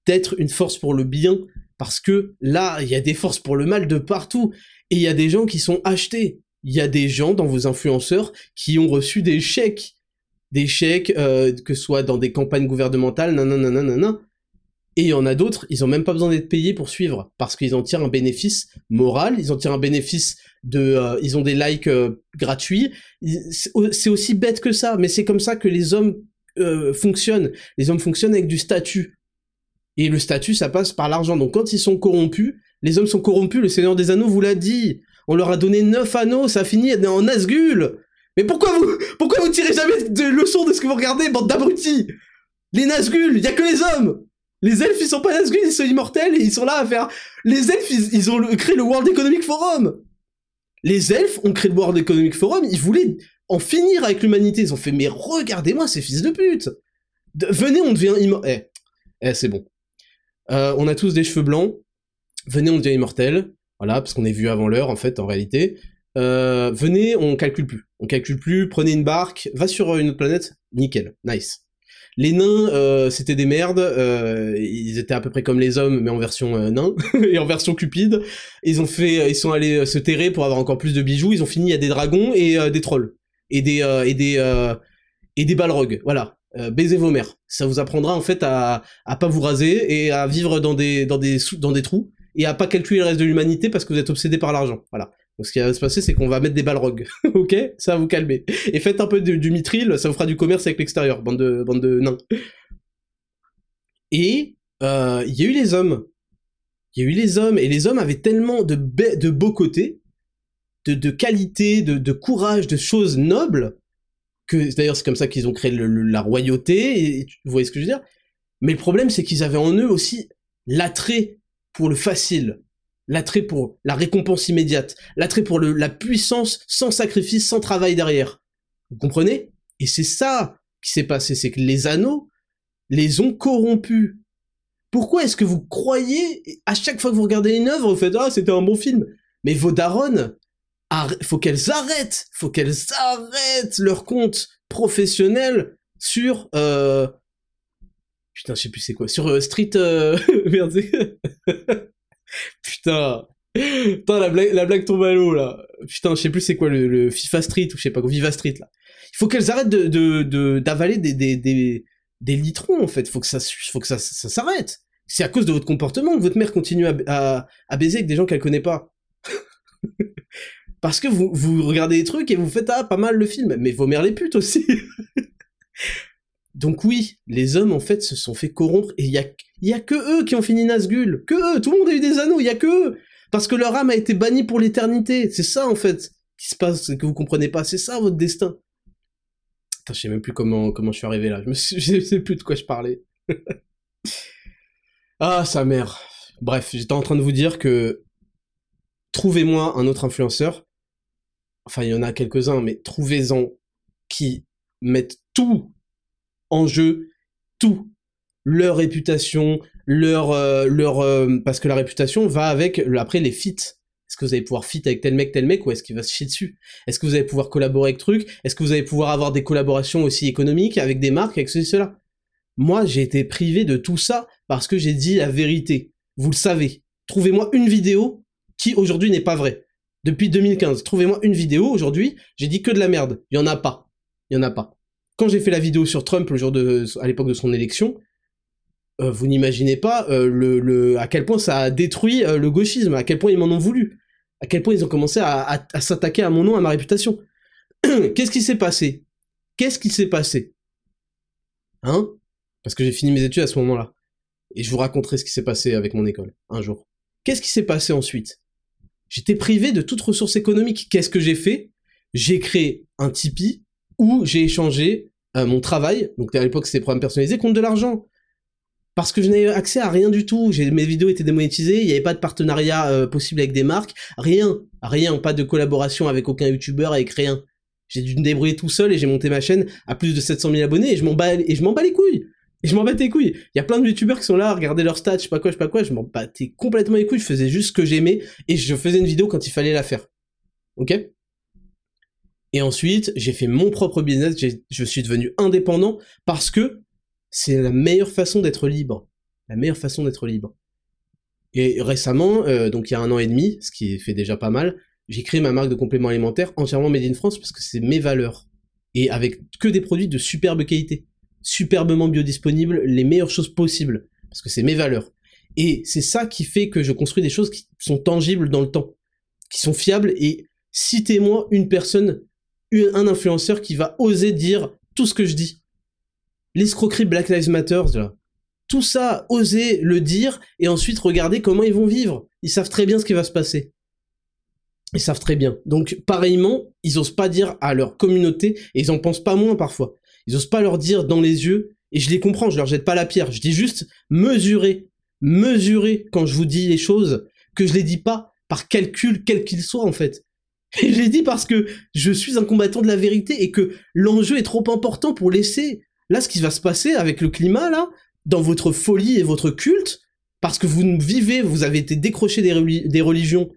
d'être une force pour le bien, parce que là, il y a des forces pour le mal de partout, et il y a des gens qui sont achetés. Il y a des gens dans vos influenceurs qui ont reçu des chèques, des chèques, euh, que ce soit dans des campagnes gouvernementales, nanana, nanana, et il y en a d'autres, ils ont même pas besoin d'être payés pour suivre, parce qu'ils en tirent un bénéfice moral, ils en tirent un bénéfice de, euh, ils ont des likes euh, gratuits. C'est aussi bête que ça, mais c'est comme ça que les hommes euh, fonctionnent. Les hommes fonctionnent avec du statut. Et le statut, ça passe par l'argent. Donc quand ils sont corrompus, les hommes sont corrompus. Le Seigneur des Anneaux vous l'a dit. On leur a donné neuf anneaux, ça finit en Nazgûl. Mais pourquoi vous, pourquoi vous tirez jamais de leçons de ce que vous regardez, bande d'abrutis? Les Nazgûl, y a que les hommes les elfes, ils sont pas Nazgûl, ils sont immortels et ils sont là à faire. Les elfes, ils, ont créé le World Economic Forum. Les elfes ont créé le World Economic Forum, ils voulaient en finir avec l'humanité. Ils ont fait, mais regardez-moi ces fils de pute. venez, on devient immortel. Eh, eh c'est bon. Euh, on a tous des cheveux blancs. Venez, on devient immortel. Voilà, parce qu'on est vu avant l'heure, en fait, en réalité. Euh, venez, on calcule plus. On calcule plus, prenez une barque, va sur une autre planète, nickel, nice. Les nains, euh, c'était des merdes. Euh, ils étaient à peu près comme les hommes, mais en version euh, nain et en version cupide. Ils ont fait, ils sont allés se terrer pour avoir encore plus de bijoux. Ils ont fini à des dragons et des trolls et des et des et des balrogs. Voilà. Baisez vos mères. Ça vous apprendra en fait à à pas vous raser et à vivre dans des dans des dans des trous et à pas calculer le reste de l'humanité parce que vous êtes obsédé par l'argent. Voilà. Donc ce qui va se passer, c'est qu'on va mettre des balrogs, ok? Ça va vous calmer. Et faites un peu du mithril, ça vous fera du commerce avec l'extérieur, bande de, bande de nains. Et euh, il y a eu les hommes. Il y a eu les hommes, et les hommes avaient tellement de, de beaux côtés, de, de qualité, de, de courage, de choses nobles, que d'ailleurs c'est comme ça qu'ils ont créé la royauté, et, vous voyez ce que je veux dire? Mais le problème, c'est qu'ils avaient en eux aussi l'attrait pour le facile, l'attrait pour la récompense immédiate, l'attrait pour la puissance sans sacrifice, sans travail derrière. Vous comprenez? Et c'est ça qui s'est passé, c'est que les anneaux les ont corrompus. Pourquoi est-ce que vous croyez, à chaque fois que vous regardez une œuvre, vous faites « Ah, c'était un bon film !» Mais vos daronnes, faut qu'elles arrêtent, faut qu'elles arrêtent leur compte professionnel sur... Euh... Putain, je sais plus c'est quoi, sur euh, Street... Euh... Merde, Putain. Putain, la blague, la blague tombe à l'eau, là. Putain, je sais plus c'est quoi, le, FIFA Street, ou je sais pas, Viva Street, là. Il faut qu'elles arrêtent de, d'avaler des, litrons, en fait. Faut que ça, faut que ça, s'arrête. C'est à cause de votre comportement que votre mère continue à, à baiser avec des gens qu'elle connaît pas. Parce que vous, vous regardez des trucs et vous faites, ah, pas mal le film. Mais vos mères les putes aussi. Donc oui, les hommes en fait se sont fait corrompre et il y a, y a que eux qui ont fini Nazgûl, que eux, tout le monde a eu des anneaux, il y a que eux, parce que leur âme a été bannie pour l'éternité. C'est ça en fait qui se passe, que vous comprenez pas, c'est ça votre destin. Putain, je sais même plus comment comment je suis arrivé là, je, me je sais plus de quoi je parlais. ah sa mère. Bref, j'étais en train de vous dire que trouvez-moi un autre influenceur. Enfin, il y en a quelques-uns, mais trouvez-en qui mettent tout en jeu tout leur réputation, leur euh, leur euh, parce que la réputation va avec après les fits. Est-ce que vous allez pouvoir fit avec tel mec, tel mec, ou est-ce qu'il va se chier dessus? Est-ce que vous allez pouvoir collaborer avec truc? Est-ce que vous allez pouvoir avoir des collaborations aussi économiques avec des marques, avec ceci, cela? Moi, j'ai été privé de tout ça parce que j'ai dit la vérité. Vous le savez. Trouvez-moi une vidéo qui aujourd'hui n'est pas vraie. Depuis 2015, trouvez-moi une vidéo aujourd'hui, j'ai dit que de la merde. Il y en a pas. Il y en a pas quand j'ai fait la vidéo sur Trump à l'époque de son élection, euh, vous n'imaginez pas euh, à quel point ça a détruit euh, le gauchisme, à quel point ils m'en ont voulu, à quel point ils ont commencé à s'attaquer à mon nom, à ma réputation. Qu'est-ce qui s'est passé? Qu'est-ce qui s'est passé? Hein? Parce que j'ai fini mes études à ce moment-là. Et je vous raconterai ce qui s'est passé avec mon école, un jour. Qu'est-ce qui s'est passé ensuite? J'étais privé de toute ressource économique. Qu'est-ce que j'ai fait? J'ai créé un Tipeee où j'ai échangé euh, mon travail, donc à l'époque c'était programme personnalisé, contre de l'argent. Parce que je n'avais accès à rien du tout. Mes vidéos étaient démonétisées, il n'y avait pas de partenariat euh, possible avec des marques, rien, rien, pas de collaboration avec aucun youtubeur, avec rien. J'ai dû me débrouiller tout seul et j'ai monté ma chaîne à plus de 700 000 abonnés et je m'en bats, et je m'en bats les couilles. Et je m'en battais les couilles. Il y a plein de youtubeurs qui sont là, à regarder leurs stats, je sais pas quoi, je sais pas quoi, je m'en battais complètement les couilles, je faisais juste ce que j'aimais et je faisais une vidéo quand il fallait la faire. Ok? Et ensuite, j'ai fait mon propre business, je suis devenu indépendant parce que c'est la meilleure façon d'être libre. La meilleure façon d'être libre. Et récemment, euh, donc il y a un an et demi, ce qui fait déjà pas mal, j'ai créé ma marque de compléments alimentaires entièrement made in France parce que c'est mes valeurs. Et avec que des produits de superbe qualité. Superbement biodisponibles, les meilleures choses possibles. Parce que c'est mes valeurs. Et c'est ça qui fait que je construis des choses qui sont tangibles dans le temps. Qui sont fiables. Et citez-moi une personne, un influenceur qui va oser dire tout ce que je dis. L'escroquerie Black Lives Matter. Tout ça, oser le dire et ensuite regarder comment ils vont vivre. Ils savent très bien ce qui va se passer. Ils savent très bien. Donc, pareillement, ils osent pas dire à leur communauté, et ils en pensent pas moins parfois. Ils osent pas leur dire dans les yeux, et je les comprends, je leur jette pas la pierre. Je dis juste, mesurez, mesurez quand je vous dis les choses, que je les dis pas par calcul, quel qu'il soit, en fait. Et je les dis parce que je suis un combattant de la vérité et que l'enjeu est trop important pour laisser. Là, ce qui va se passer avec le climat, là, dans votre folie et votre culte, parce que vous vivez, vous avez été décroché des religions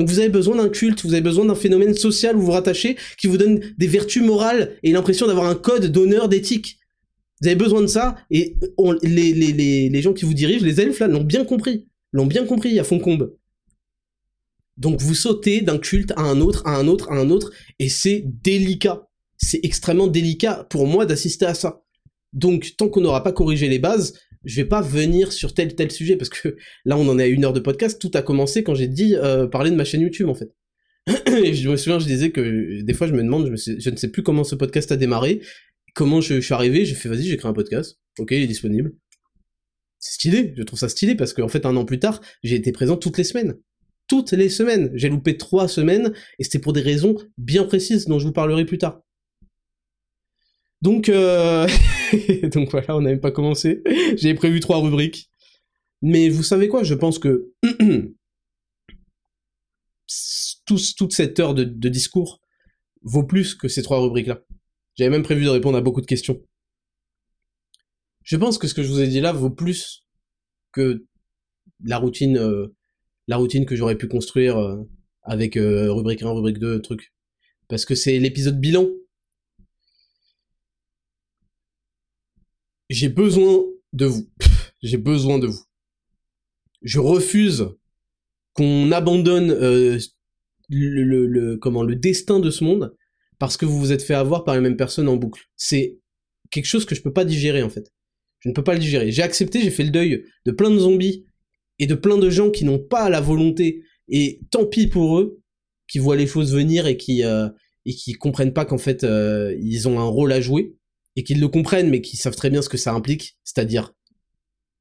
donc vous avez besoin d'un culte, vous avez besoin d'un phénomène social où vous vous rattachez, qui vous donne des vertus morales et l'impression d'avoir un code d'honneur, d'éthique. Vous avez besoin de ça, et les, les, gens qui vous dirigent, les elfes là, l'ont bien compris. L'ont bien compris à Foncombe. Donc vous sautez d'un culte à un autre, à un autre, à un autre, et c'est délicat. C'est extrêmement délicat pour moi d'assister à ça. Donc tant qu'on n'aura pas corrigé les bases, je vais pas venir sur tel tel sujet parce que là on en est à une heure de podcast. Tout a commencé quand j'ai dit euh, parler de ma chaîne YouTube en fait. Et je me souviens, je disais que des fois je me demande, je, ne sais plus comment ce podcast a démarré, comment je, suis arrivé? J'ai fait vas-y, j'ai créé un podcast. Ok, il est disponible. C'est stylé. Je trouve ça stylé parce qu'en fait un an plus tard, j'ai été présent toutes les semaines. Toutes les semaines. J'ai loupé trois semaines et c'était pour des raisons bien précises dont je vous parlerai plus tard. Donc, euh... donc voilà, on n'a pas commencé. J'avais prévu trois rubriques. Mais vous savez quoi, je pense que toute cette heure de, discours vaut plus que ces trois rubriques-là. J'avais même prévu de répondre à beaucoup de questions. Je pense que ce que je vous ai dit là vaut plus que la routine, euh, la routine que j'aurais pu construire euh, avec euh, rubrique 1, rubrique 2, truc. Parce que c'est l'épisode bilan j'ai besoin de vous. j'ai besoin de vous. Je refuse qu'on abandonne euh, le, le, comment le destin de ce monde parce que vous vous êtes fait avoir par les mêmes personnes en boucle. C'est quelque chose que je peux pas digérer en fait. Je ne peux pas le digérer. J'ai accepté, j'ai fait le deuil de plein de zombies et de plein de gens qui n'ont pas la volonté et tant pis pour eux qui voient les choses venir et qui euh, et qui comprennent pas qu'en fait euh, ils ont un rôle à jouer et qu'ils le comprennent, mais qu'ils savent très bien ce que ça implique, c'est-à-dire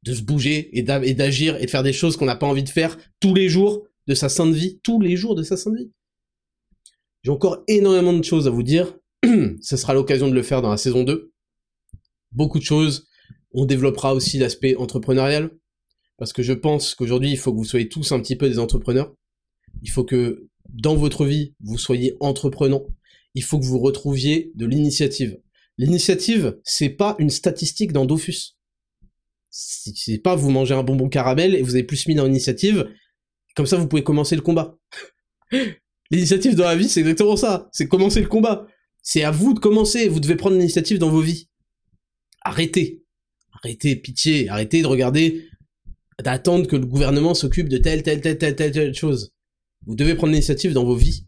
de se bouger et d'agir et de faire des choses qu'on n'a pas envie de faire tous les jours de sa sainte vie, tous les jours de sa sainte vie. J'ai encore énormément de choses à vous dire. Ce sera l'occasion de le faire dans la saison 2. Beaucoup de choses. On développera aussi l'aspect entrepreneurial. Parce que je pense qu'aujourd'hui, il faut que vous soyez tous un petit peu des entrepreneurs. Il faut que dans votre vie, vous soyez entreprenant. Il faut que vous retrouviez de l'initiative. L'initiative, c'est pas une statistique dans Dofus. C'est pas vous mangez un bonbon caramel et vous avez plus mis dans l'initiative, comme ça vous pouvez commencer le combat. L'initiative dans la vie, c'est exactement ça. C'est commencer le combat. C'est à vous de commencer. Vous devez prendre l'initiative dans vos vies. Arrêtez. Arrêtez, pitié. Arrêtez de regarder, d'attendre que le gouvernement s'occupe de telle, telle, telle, telle, telle, telle chose. Vous devez prendre l'initiative dans vos vies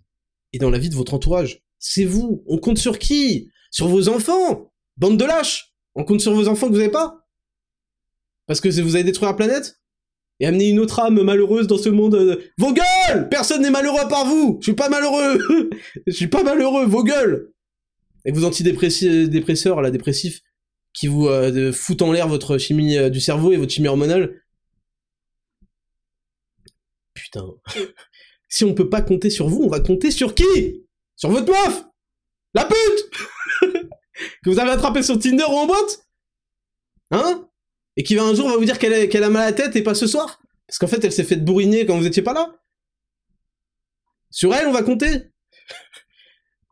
et dans la vie de votre entourage. C'est vous. On compte sur qui? Sur vos enfants. Bande de lâches. On compte sur vos enfants que vous n'avez pas. Parce que vous allez détruire la planète Et amener une autre âme malheureuse dans ce monde... Euh, vos gueules! Personne n'est malheureux à part vous. Je suis pas malheureux. Je suis pas malheureux, vos gueules! Et vos antidépresseurs, là, dépressifs, qui vous euh, foutent en l'air votre chimie euh, du cerveau et votre chimie hormonale. Putain. si on peut pas compter sur vous, on va compter sur qui? Sur votre meuf La pute Que vous avez attrapé sur Tinder ou en boîte Hein Et qui va un jour va vous dire qu'elle a, mal à la tête et pas ce soir Parce qu'en fait, elle s'est fait bourriner quand vous étiez pas là. Sur elle, on va compter.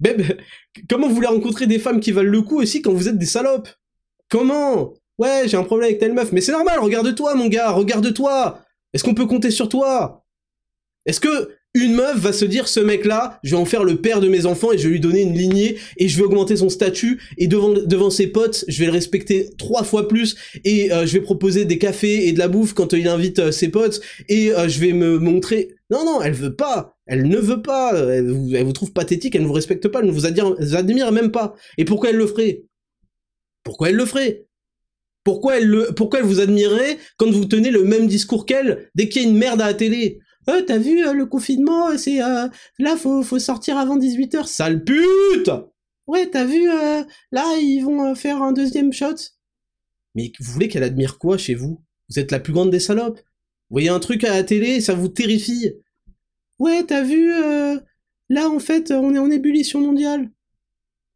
Comment vous voulez rencontrer des femmes qui valent le coup aussi quand vous êtes des salopes? Comment? Ouais, j'ai un problème avec telle meuf, mais c'est normal, regarde-toi mon gars, regarde-toi. Est-ce qu'on peut compter sur toi? Est-ce que une meuf va se dire ce mec-là, je vais en faire le père de mes enfants et je vais lui donner une lignée et je vais augmenter son statut. Et devant ses potes, je vais le respecter trois fois plus et euh, je vais proposer des cafés et de la bouffe quand il invite euh, ses potes et euh, je vais me montrer. Non non, elle veut pas, elle ne veut pas, elle vous, trouve pathétique, elle ne vous respecte pas, elle ne vous admire, même pas. Et pourquoi elle le ferait? Pourquoi elle le ferait? Pourquoi elle, le, pourquoi elle vous admirerait quand vous tenez le même discours qu'elle? Dès qu'il y a une merde à la télé euh, t'as vu euh, le confinement, euh, c'est euh, là faut faut sortir avant 18h, sale pute. Ouais, t'as vu là ils vont faire un deuxième shot. Mais vous voulez qu'elle admire quoi chez vous? Vous êtes la plus grande des salopes. Vous voyez un truc à la télé, ça vous terrifie. Ouais, t'as vu là en fait, on est en ébullition mondiale.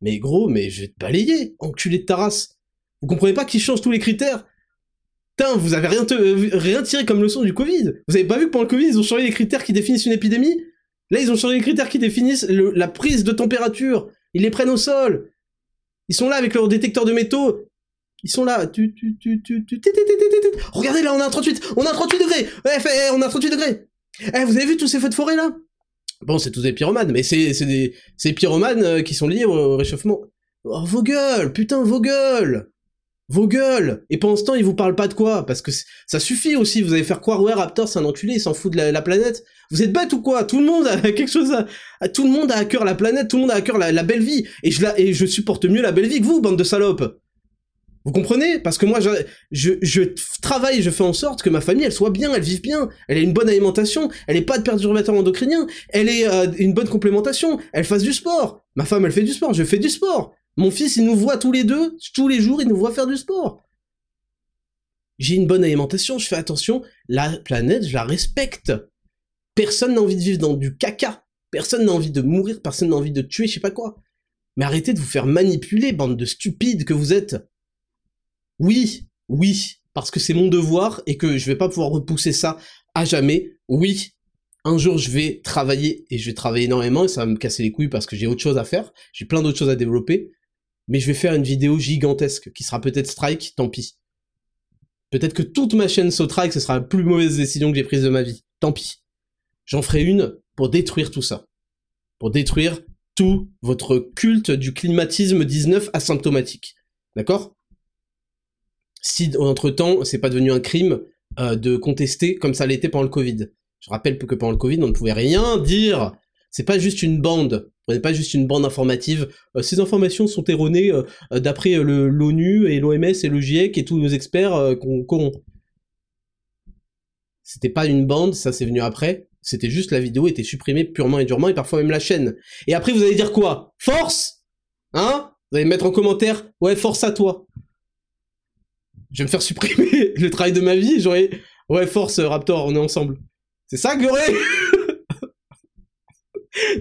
Mais gros, mais je vais te balayer, enculé de ta race. Vous comprenez pas qu'ils changent tous les critères? Putain, vous avez rien, rien tiré comme leçon du Covid. Vous avez pas vu que pendant le Covid, ils ont changé les critères qui définissent une épidémie? Là, ils ont changé les critères qui définissent la prise de température. Ils les prennent au sol. Ils sont là avec leur détecteur de métaux. Ils sont là. Tu, tu, tu, tu, tu, Regardez là, on a un 38. On a un 38 degrés. Eh, on a 38 degrés. Eh, vous avez vu tous ces feux de forêt là? Bon, c'est tous des pyromanes, mais c'est des c'est pyromanes qui sont liés au réchauffement. Oh, vos gueules, putain, vos gueules vos gueules Et pendant ce temps, ils vous parlent pas de quoi? Parce que ça suffit aussi, vous allez faire croire, ouais, Raptor, c'est un enculé, il s'en fout de la, planète. Vous êtes bête ou quoi? Tout le monde a quelque chose à, Tout le monde a à cœur la planète, tout le monde a à cœur la, belle vie. Et je, la, et je supporte mieux la belle vie que vous, bande de salopes. Vous comprenez? Parce que moi, je, je, travaille, je fais en sorte que ma famille, elle soit bien, elle vive bien, elle ait une bonne alimentation, elle ait pas de perturbateurs endocriniens, elle ait euh, une bonne complémentation, elle fasse du sport. Ma femme, elle fait du sport, je fais du sport. Mon fils, il nous voit tous les deux, tous les jours, il nous voit faire du sport. J'ai une bonne alimentation, je fais attention, la planète, je la respecte. Personne n'a envie de vivre dans du caca. Personne n'a envie de mourir, personne n'a envie de tuer, je sais pas quoi. Mais arrêtez de vous faire manipuler, bande de stupides que vous êtes. Oui, oui, parce que c'est mon devoir et que je vais pas pouvoir repousser ça à jamais. Oui, un jour je vais travailler et je vais travailler énormément et ça va me casser les couilles parce que j'ai autre chose à faire, j'ai plein d'autres choses à développer mais je vais faire une vidéo gigantesque qui sera peut-être strike, tant pis. Peut-être que toute ma chaîne strike, ce sera la plus mauvaise décision que j'ai prise de ma vie. Tant pis. J'en ferai une pour détruire tout ça. Pour détruire tout votre culte du climatisme 19 asymptomatique. D'accord? Si entre-temps, c'est pas devenu un crime euh, de contester comme ça l'était pendant le Covid. Je rappelle que pendant le Covid, on ne pouvait rien dire. C'est pas juste une bande n'est pas juste une bande informative. Euh, ces informations sont erronées euh, euh, d'après l'ONU et l'OMS et le GIEC et tous nos experts qu'on corrompt. C'était pas une bande, ça c'est venu après. C'était juste la vidéo était supprimée purement et durement et parfois même la chaîne. Et après vous allez dire quoi? Force Hein? Vous allez mettre en commentaire Ouais, force à toi. Je vais me faire supprimer le travail de ma vie, j'aurais Ouais, force Raptor, on est ensemble. C'est ça que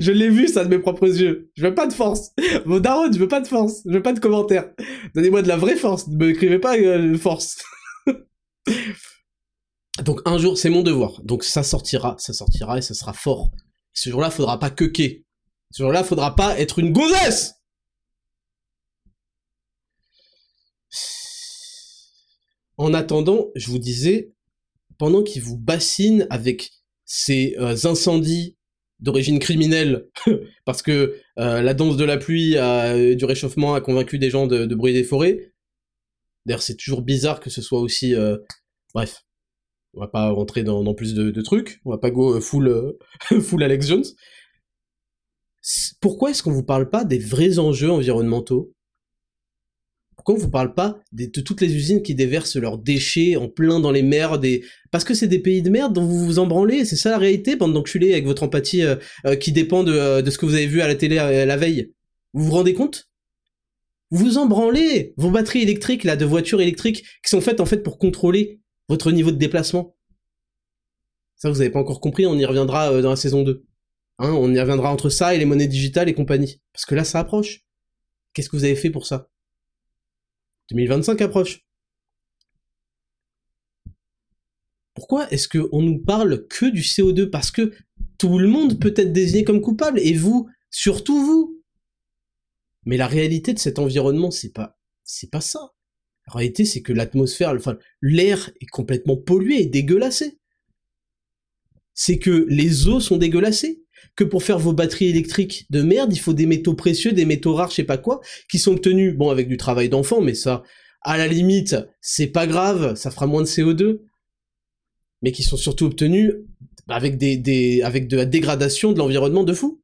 je l'ai vu ça de mes propres yeux. Je veux pas de force. Vos darons, je veux pas de force. Je veux pas de commentaires. Donnez-moi de la vraie force. Ne m'écrivez pas euh, force. Donc un jour, c'est mon devoir. Donc ça sortira, ça sortira et ça sera fort. ce jour-là, faudra pas quequer. Ce jour-là, faudra pas être une gonzesse. En attendant, je vous disais, pendant qu'ils vous bassinent avec ces euh, incendies d'origine criminelle, parce que euh, la danse de la pluie a, du réchauffement a convaincu des gens de, de brûler des forêts. D'ailleurs, c'est toujours bizarre que ce soit aussi... Euh, bref, on va pas rentrer dans, plus de, trucs, on va pas go euh, full, full Alex Jones. Pourquoi est-ce qu'on vous parle pas des vrais enjeux environnementaux? Pourquoi on vous parle pas de, toutes les usines qui déversent leurs déchets en plein dans les mers des... Parce que c'est des pays de merde dont vous vous en branlez, c'est ça la réalité, bande d'enculés avec votre empathie euh, euh, qui dépend de, euh, de, ce que vous avez vu à la télé la veille. Vous vous rendez compte? Vous en branlez vos batteries électriques là de voitures électriques qui sont faites en fait pour contrôler votre niveau de déplacement. Ça vous avez pas encore compris, on y reviendra dans la saison 2. Hein, on y reviendra entre ça et les monnaies digitales et compagnie. Parce que là ça approche. Qu'est-ce que vous avez fait pour ça? 2025 approche. Pourquoi est-ce qu'on nous parle que du CO2 Parce que tout le monde peut être désigné comme coupable, et vous, surtout vous. Mais la réalité de cet environnement, c'est pas, pas ça. La réalité, c'est que l'atmosphère, l'air est complètement pollué et dégueulassé. C'est que les eaux sont dégueulassées. Que pour faire vos batteries électriques de merde, il faut des métaux précieux, des métaux rares, je sais pas quoi, qui sont obtenus, bon, avec du travail d'enfant, mais ça, à la limite, c'est pas grave, ça fera moins de CO2 mais qui sont surtout obtenus avec des, avec de la dégradation de l'environnement de fou.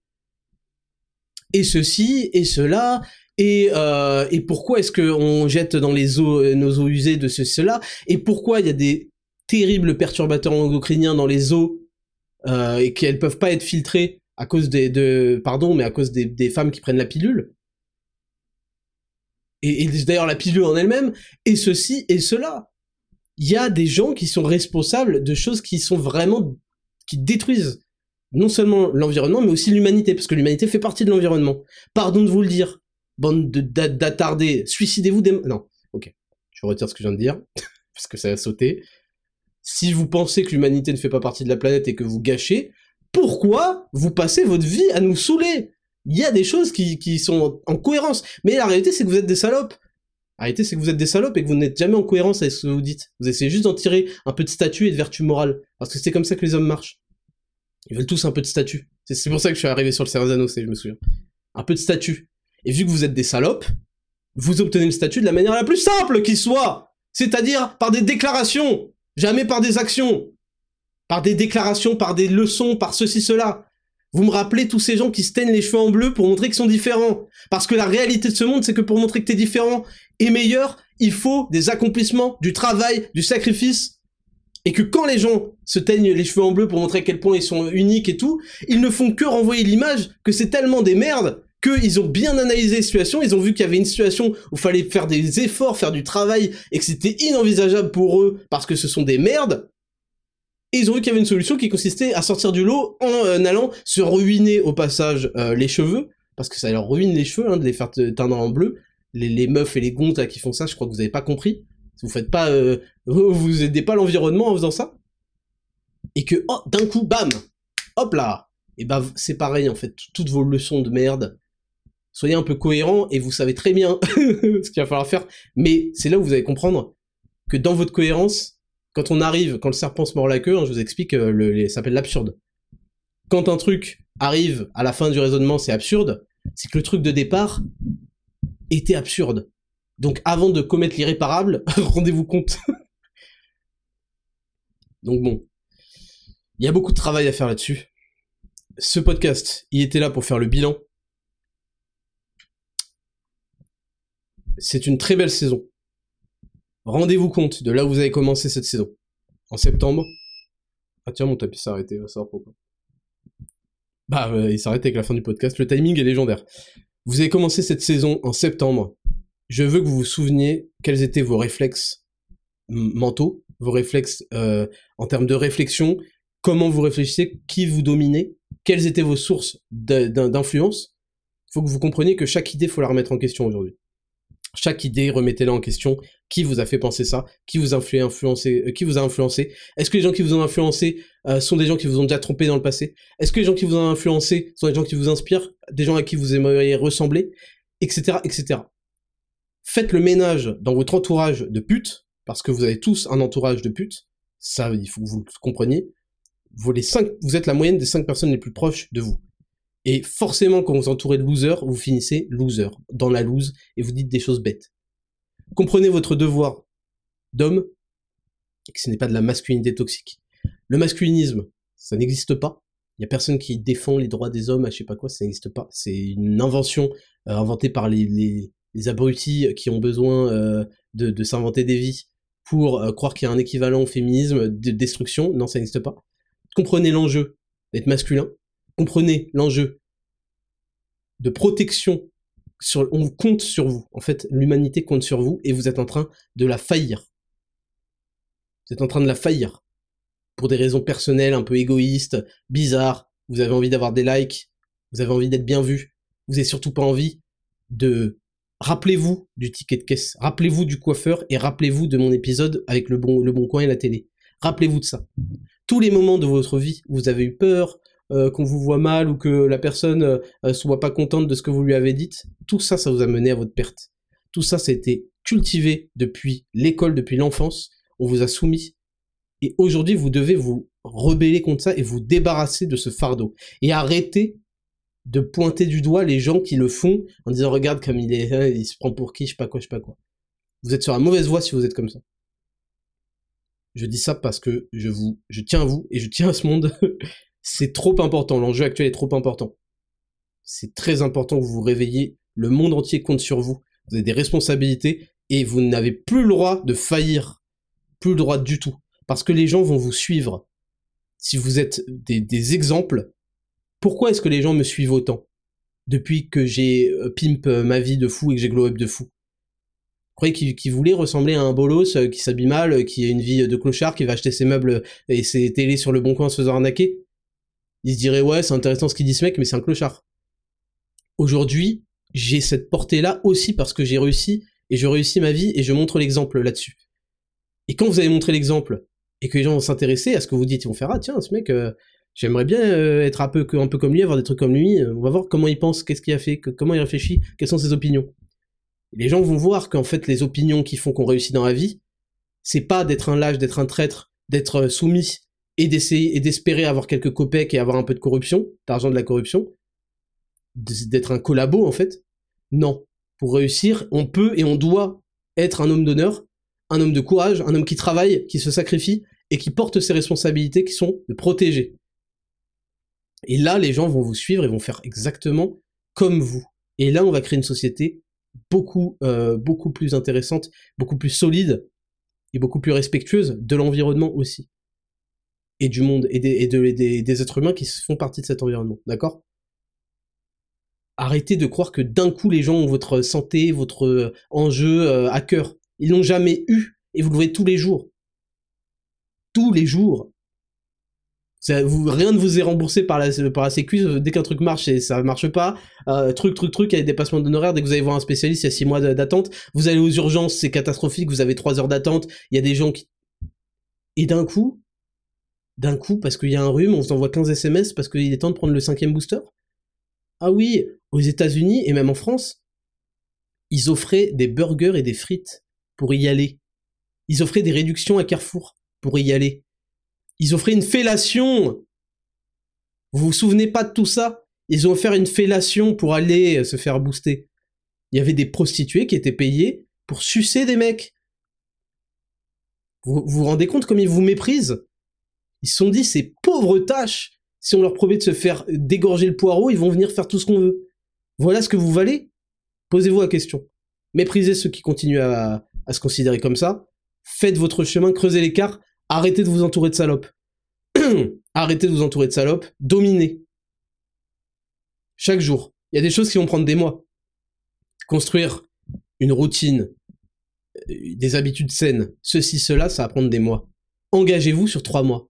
Et ceci et cela et, euh, et pourquoi est-ce qu'on jette dans les eaux nos eaux usées de ce cela? Et pourquoi il y a des terribles perturbateurs endocriniens dans les eaux et qu'elles peuvent pas être filtrées à cause des de pardon mais à cause des, des femmes qui prennent la pilule et, et d'ailleurs la pilule en elle-même et ceci et cela il y a des gens qui sont responsables de choses qui sont vraiment qui détruisent non seulement l'environnement mais aussi l'humanité parce que l'humanité fait partie de l'environnement. Pardon de vous le dire, bande d'attardés, suicidez-vous des non. OK. Je retire ce que je viens de dire parce que ça a sauté. Si vous pensez que l'humanité ne fait pas partie de la planète et que vous gâchez, pourquoi vous passez votre vie à nous saouler? Il y a des choses qui, qui sont en cohérence. Mais la réalité, c'est que vous êtes des salopes. Arrêtez, c'est que vous êtes des salopes et que vous n'êtes jamais en cohérence avec ce que vous dites. Vous essayez juste d'en tirer un peu de statut et de vertu morale. Parce que c'est comme ça que les hommes marchent. Ils veulent tous un peu de statut. C'est pour ça que je suis arrivé sur le Cerzano, je me souviens. Un peu de statut. Et vu que vous êtes des salopes, vous obtenez le statut de la manière la plus simple qui soit. C'est-à-dire par des déclarations. Jamais par des actions. Par des déclarations, par des leçons, par ceci, cela. Vous me rappelez tous ces gens qui se teignent les cheveux en bleu pour montrer qu'ils sont différents. Parce que la réalité de ce monde, c'est que pour montrer que t'es différent et meilleur, il faut des accomplissements, du travail, du sacrifice. Et que quand les gens se teignent les cheveux en bleu pour montrer à quel point ils sont uniques et tout, ils ne font que renvoyer l'image que c'est tellement des merdes qu'ils ont bien analysé la situation, ils ont vu qu'il y avait une situation où il fallait faire des efforts, faire du travail, et que c'était inenvisageable pour eux parce que ce sont des merdes, et ils ont vu qu'il y avait une solution qui consistait à sortir du lot en euh, allant se ruiner au passage euh, les cheveux, parce que ça leur ruine les cheveux hein, de les faire teindre en bleu. Les, meufs et les gontes qui font ça, je crois que vous avez pas compris. Vous faites pas, euh, vous, aidez pas l'environnement en faisant ça. Et que oh, d'un coup, bam, hop là. Et bah c'est pareil en fait, toutes vos leçons de merde. Soyez un peu cohérents et vous savez très bien ce qu'il va falloir faire. Mais c'est là où vous allez comprendre que dans votre cohérence, quand on arrive, quand le serpent se mord la queue, hein, je vous explique, euh, ça s'appelle l'absurde. Quand un truc arrive à la fin du raisonnement, c'est absurde, c'est que le truc de départ était absurde. Donc avant de commettre l'irréparable, rendez-vous compte. Donc bon, il y a beaucoup de travail à faire là-dessus. Ce podcast, il était là pour faire le bilan. C'est une très belle saison rendez-vous compte de là où vous avez commencé cette saison. En septembre. Ah tiens, mon tapis s'est arrêté, va savoir pourquoi. Bah, euh, il s'arrête avec la fin du podcast. Le timing est légendaire. Vous avez commencé cette saison en septembre. Je veux que vous vous souveniez quels étaient vos réflexes mentaux, vos réflexes euh, en termes de réflexion, comment vous réfléchissez, qui vous dominez, quelles étaient vos sources d'influence. Il faut que vous compreniez que chaque idée, faut la remettre en question aujourd'hui. Chaque idée, remettez-la en question. Qui vous a fait penser ça? Qui vous a influencé euh, Qui vous a influencé? Est-ce que les gens qui vous ont influencé euh, sont des gens qui vous ont déjà trompé dans le passé? Est-ce que les gens qui vous ont influencé sont des gens qui vous inspirent? Des gens à qui vous aimeriez ressembler? Etc. etc. Faites le ménage dans votre entourage de putes, parce que vous avez tous un entourage de putes. Ça, il faut que vous le compreniez. Vous, êtes la moyenne des cinq personnes les plus proches de vous. Et forcément, quand vous entourez de losers, vous finissez loser, dans la lose, et vous dites des choses bêtes. Comprenez votre devoir d'homme, et que ce n'est pas de la masculinité toxique. Le masculinisme, ça n'existe pas. Il y a personne qui défend les droits des hommes, à je sais pas quoi, ça n'existe pas. C'est une invention euh, inventée par les, les, abrutis qui ont besoin euh, de, de s'inventer des vies pour euh, croire qu'il y a un équivalent au féminisme de destruction. Non, ça n'existe pas. Comprenez l'enjeu d'être masculin, comprenez l'enjeu de protection sur, on compte sur vous. En fait, l'humanité compte sur vous et vous êtes en train de la faillir. Vous êtes en train de la faillir. Pour des raisons personnelles, un peu égoïstes, bizarres. Vous avez envie d'avoir des likes. Vous avez envie d'être bien vu. Vous avez surtout pas envie de rappelez-vous du ticket de caisse, rappelez-vous du coiffeur et rappelez-vous de mon épisode avec le bon, le bon coin et la télé. Rappelez-vous de ça. Tous les moments de votre vie où vous avez eu peur, euh, qu'on vous voit mal ou que la personne euh, soit pas contente de ce que vous lui avez dit, tout ça, ça vous a mené à votre perte. Tout ça, ça a été cultivé depuis l'école, depuis l'enfance. On vous a soumis. Et aujourd'hui, vous devez vous rebeller contre ça et vous débarrasser de ce fardeau. Et arrêter de pointer du doigt les gens qui le font en disant regarde comme il est, hein, il se prend pour qui, je sais pas quoi, je sais pas quoi. Vous êtes sur la mauvaise voie si vous êtes comme ça. Je dis ça parce que je vous, je tiens à vous et je tiens à ce monde. c'est trop important. L'enjeu actuel est trop important. C'est très important que vous vous réveillez. Le monde entier compte sur vous. Vous avez des responsabilités et vous n'avez plus le droit de faillir. Plus le droit du tout. Parce que les gens vont vous suivre. Si vous êtes des, exemples, pourquoi est-ce que les gens me suivent autant? Depuis que j'ai euh, pimp euh, ma vie de fou et que j'ai glow up de fou Vous croyez qu'ils voulaient ressembler à un bolos euh, qui s'habille mal, qui a une vie de clochard, qui va acheter ses meubles et ses télés sur le bon coin en se faisant arnaquer? Ils se diraient ouais c'est intéressant ce qu'il dit ce mec mais c'est un clochard. Aujourd'hui j'ai cette portée-là aussi parce que j'ai réussi et je réussis ma vie et je montre l'exemple là-dessus. Et quand vous allez montrer l'exemple et que les gens vont s'intéresser à ce que vous dites, ils vont faire ah tiens ce mec J'aimerais bien euh, être un peu, un peu comme lui, avoir des trucs comme lui. On va voir comment il pense, qu'est-ce qu'il a fait, comment il réfléchit, quelles sont ses opinions. les gens vont voir qu'en fait, les opinions qui font qu'on réussit dans la vie, c'est pas d'être un lâche, d'être un traître, d'être euh, soumis et d'essayer et d'espérer avoir quelques copecs et avoir un peu de corruption, d'argent de la corruption, d'être un collabo en fait. Non. Pour réussir, on peut et on doit être un homme d'honneur, un homme de courage, un homme qui travaille, qui se sacrifie et qui porte ses responsabilités qui sont de protéger. Et là, les gens vont vous suivre et vont faire exactement comme vous. Et là, on va créer une société beaucoup, euh, beaucoup plus intéressante, beaucoup plus solide et beaucoup plus respectueuse de l'environnement aussi. Et du monde, et, des, des, êtres humains qui font partie de cet environnement. D'accord? Arrêtez de croire que d'un coup les gens ont votre santé, votre euh, enjeu euh, à cœur. Ils l'ont jamais eu et vous le voyez tous les jours. Tous les jours rien ne vous est remboursé par la, par la sécu, euh, dès qu'un truc marche et ça marche pas, euh, truc, truc, truc, il y a des dépassements d'honoraires, dès que vous allez voir un spécialiste, il y a 6 mois d'attente, vous allez aux urgences, c'est catastrophique, vous avez 3 heures d'attente, il y a des gens qui... Et d'un coup, d'un coup, parce qu'il y a un rhume, on vous envoie 15 SMS parce qu'il est temps de prendre le cinquième booster? Ah oui, aux États-Unis et même en France, ils offraient des burgers et des frites pour y aller. Ils offraient des réductions à Carrefour pour y aller. Ils offraient une fellation. Vous vous souvenez pas de tout ça? Ils ont offert une fellation pour aller euh, se faire booster. Il y avait des prostituées qui étaient payées pour sucer des mecs. Vous vous, rendez compte comme ils vous méprisent? Ils se sont dit, ces pauvres tâches, si on leur promet de se faire dégorger le poireau, ils vont venir faire tout ce qu'on veut. Voilà ce que vous valez? Posez-vous la question. Méprisez ceux qui continuent à, à se considérer comme ça. Faites votre chemin, creusez l'écart, Arrêtez de vous entourer de salopes. Arrêtez de vous entourer de salopes. Dominez. Chaque jour. Il y a des choses qui vont prendre des mois. Construire une routine, euh, des habitudes saines, ceci, cela, ça va prendre des mois. Engagez-vous sur trois mois.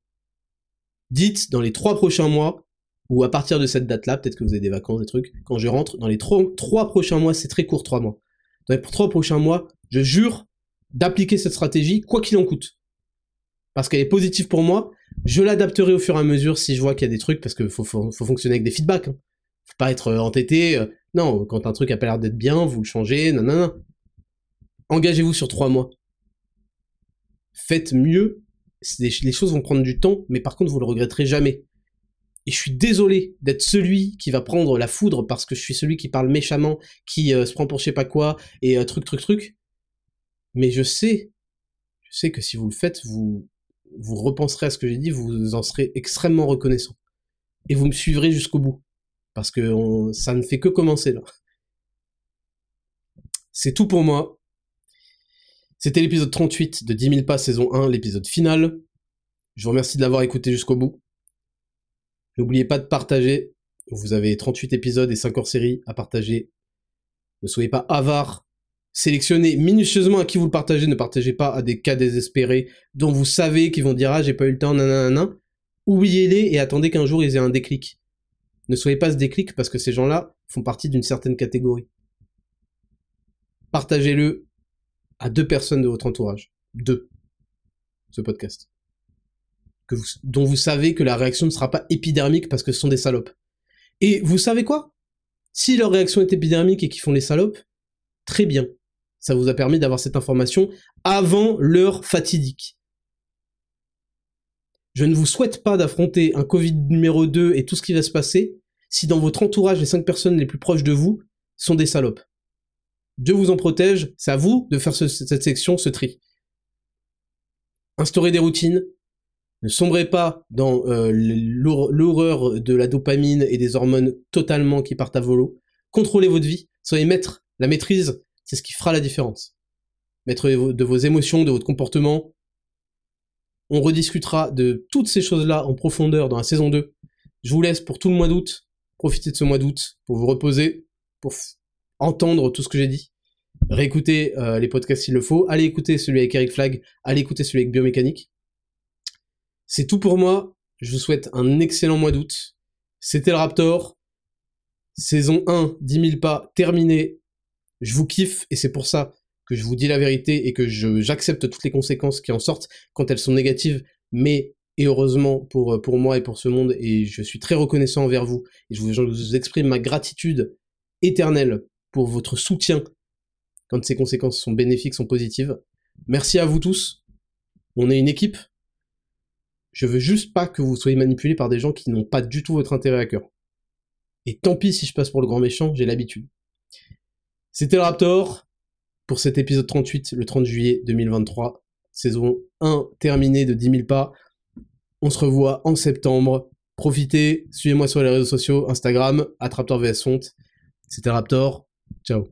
Dites dans les trois prochains mois, ou à partir de cette date-là, peut-être que vous avez des vacances, des trucs, quand je rentre, dans les trois, trois prochains mois, c'est très court, trois mois. Dans les trois prochains mois, je jure d'appliquer cette stratégie, quoi qu'il en coûte parce qu'elle est positive pour moi. Je l'adapterai au fur et à mesure si je vois qu'il y a des trucs, parce qu'il faut, fonctionner avec des feedbacks. Hein. Faut pas être euh, entêté. Euh, non, quand un truc a pas l'air d'être bien, vous le changez, non, non, non. Engagez-vous sur trois mois. Faites mieux. Les choses vont prendre du temps, mais par contre, vous le regretterez jamais. Et je suis désolé d'être celui qui va prendre la foudre parce que je suis celui qui parle méchamment, qui euh, se prend pour je sais pas quoi, et truc, truc, truc. Mais je sais, je sais que si vous le faites, vous, vous repenserez à ce que j'ai dit, vous en serez extrêmement reconnaissant. Et vous me suivrez jusqu'au bout. Parce que ça ne fait que commencer là. C'est tout pour moi. C'était l'épisode 38 de 10 000 pas saison 1, l'épisode final. Je vous remercie de l'avoir écouté jusqu'au bout. N'oubliez pas de partager. Vous avez 38 épisodes et 5 hors série à partager Ne soyez pas avare. Sélectionnez minutieusement à qui vous le partagez. Ne partagez pas à des cas désespérés dont vous savez qu'ils vont dire ah j'ai pas eu le temps, nanana. Oubliez-les et attendez qu'un jour ils aient un déclic. Ne soyez pas ce déclic parce que ces gens-là font partie d'une certaine catégorie. Partagez-le à deux personnes de votre entourage. Deux. Ce podcast. Dont vous savez que la réaction ne sera pas épidermique parce que ce sont des salopes. Et vous savez quoi? Si leur réaction est épidermique et qu'ils font les salopes, très bien. Ça vous a permis d'avoir cette information avant l'heure fatidique. Je ne vous souhaite pas d'affronter un Covid numéro 2 et tout ce qui va se passer si dans votre entourage les cinq personnes les plus proches de vous sont des salopes. Dieu vous en protège, c'est à vous de faire cette section, ce tri. Instaurez des routines, ne sombrez pas dans euh, l'horreur de la dopamine et des hormones totalement qui partent à volo. Contrôlez votre vie, soyez maître. La maîtrise, c'est ce qui fera la différence. Maître de vos émotions, de votre comportement. On rediscutera de toutes ces choses-là en profondeur dans la saison 2. Je vous laisse pour tout le mois d'août. Profitez de ce mois d'août pour vous reposer, pour entendre tout ce que j'ai dit. Réécoutez euh, les podcasts s'il le faut. Allez écouter celui avec Eric Flag. Allez écouter celui avec Biomécanique. C'est tout pour moi. Je vous souhaite un excellent mois d'août. C'était le Raptor. Saison 1, 10 000 pas, terminé. Je vous kiffe et c'est pour ça que je vous dis la vérité et que j'accepte toutes les conséquences qui en sortent quand elles sont négatives. Mais, et heureusement pour, pour moi et pour ce monde, et je suis très reconnaissant envers vous, et je vous, je vous exprime ma gratitude éternelle pour votre soutien quand ces conséquences sont bénéfiques, sont positives. Merci à vous tous. On est une équipe. Je veux juste pas que vous soyez manipulés par des gens qui n'ont pas du tout votre intérêt à cœur. Et tant pis si je passe pour le grand méchant, j'ai l'habitude. C'était le Raptor pour cet épisode 38, le 30 juillet 2023. Saison 1 terminée de 10 000 pas. On se revoit en septembre. Profitez, suivez-moi sur les réseaux sociaux, Instagram, Attraptor VS Fonte. C'était Raptor. So.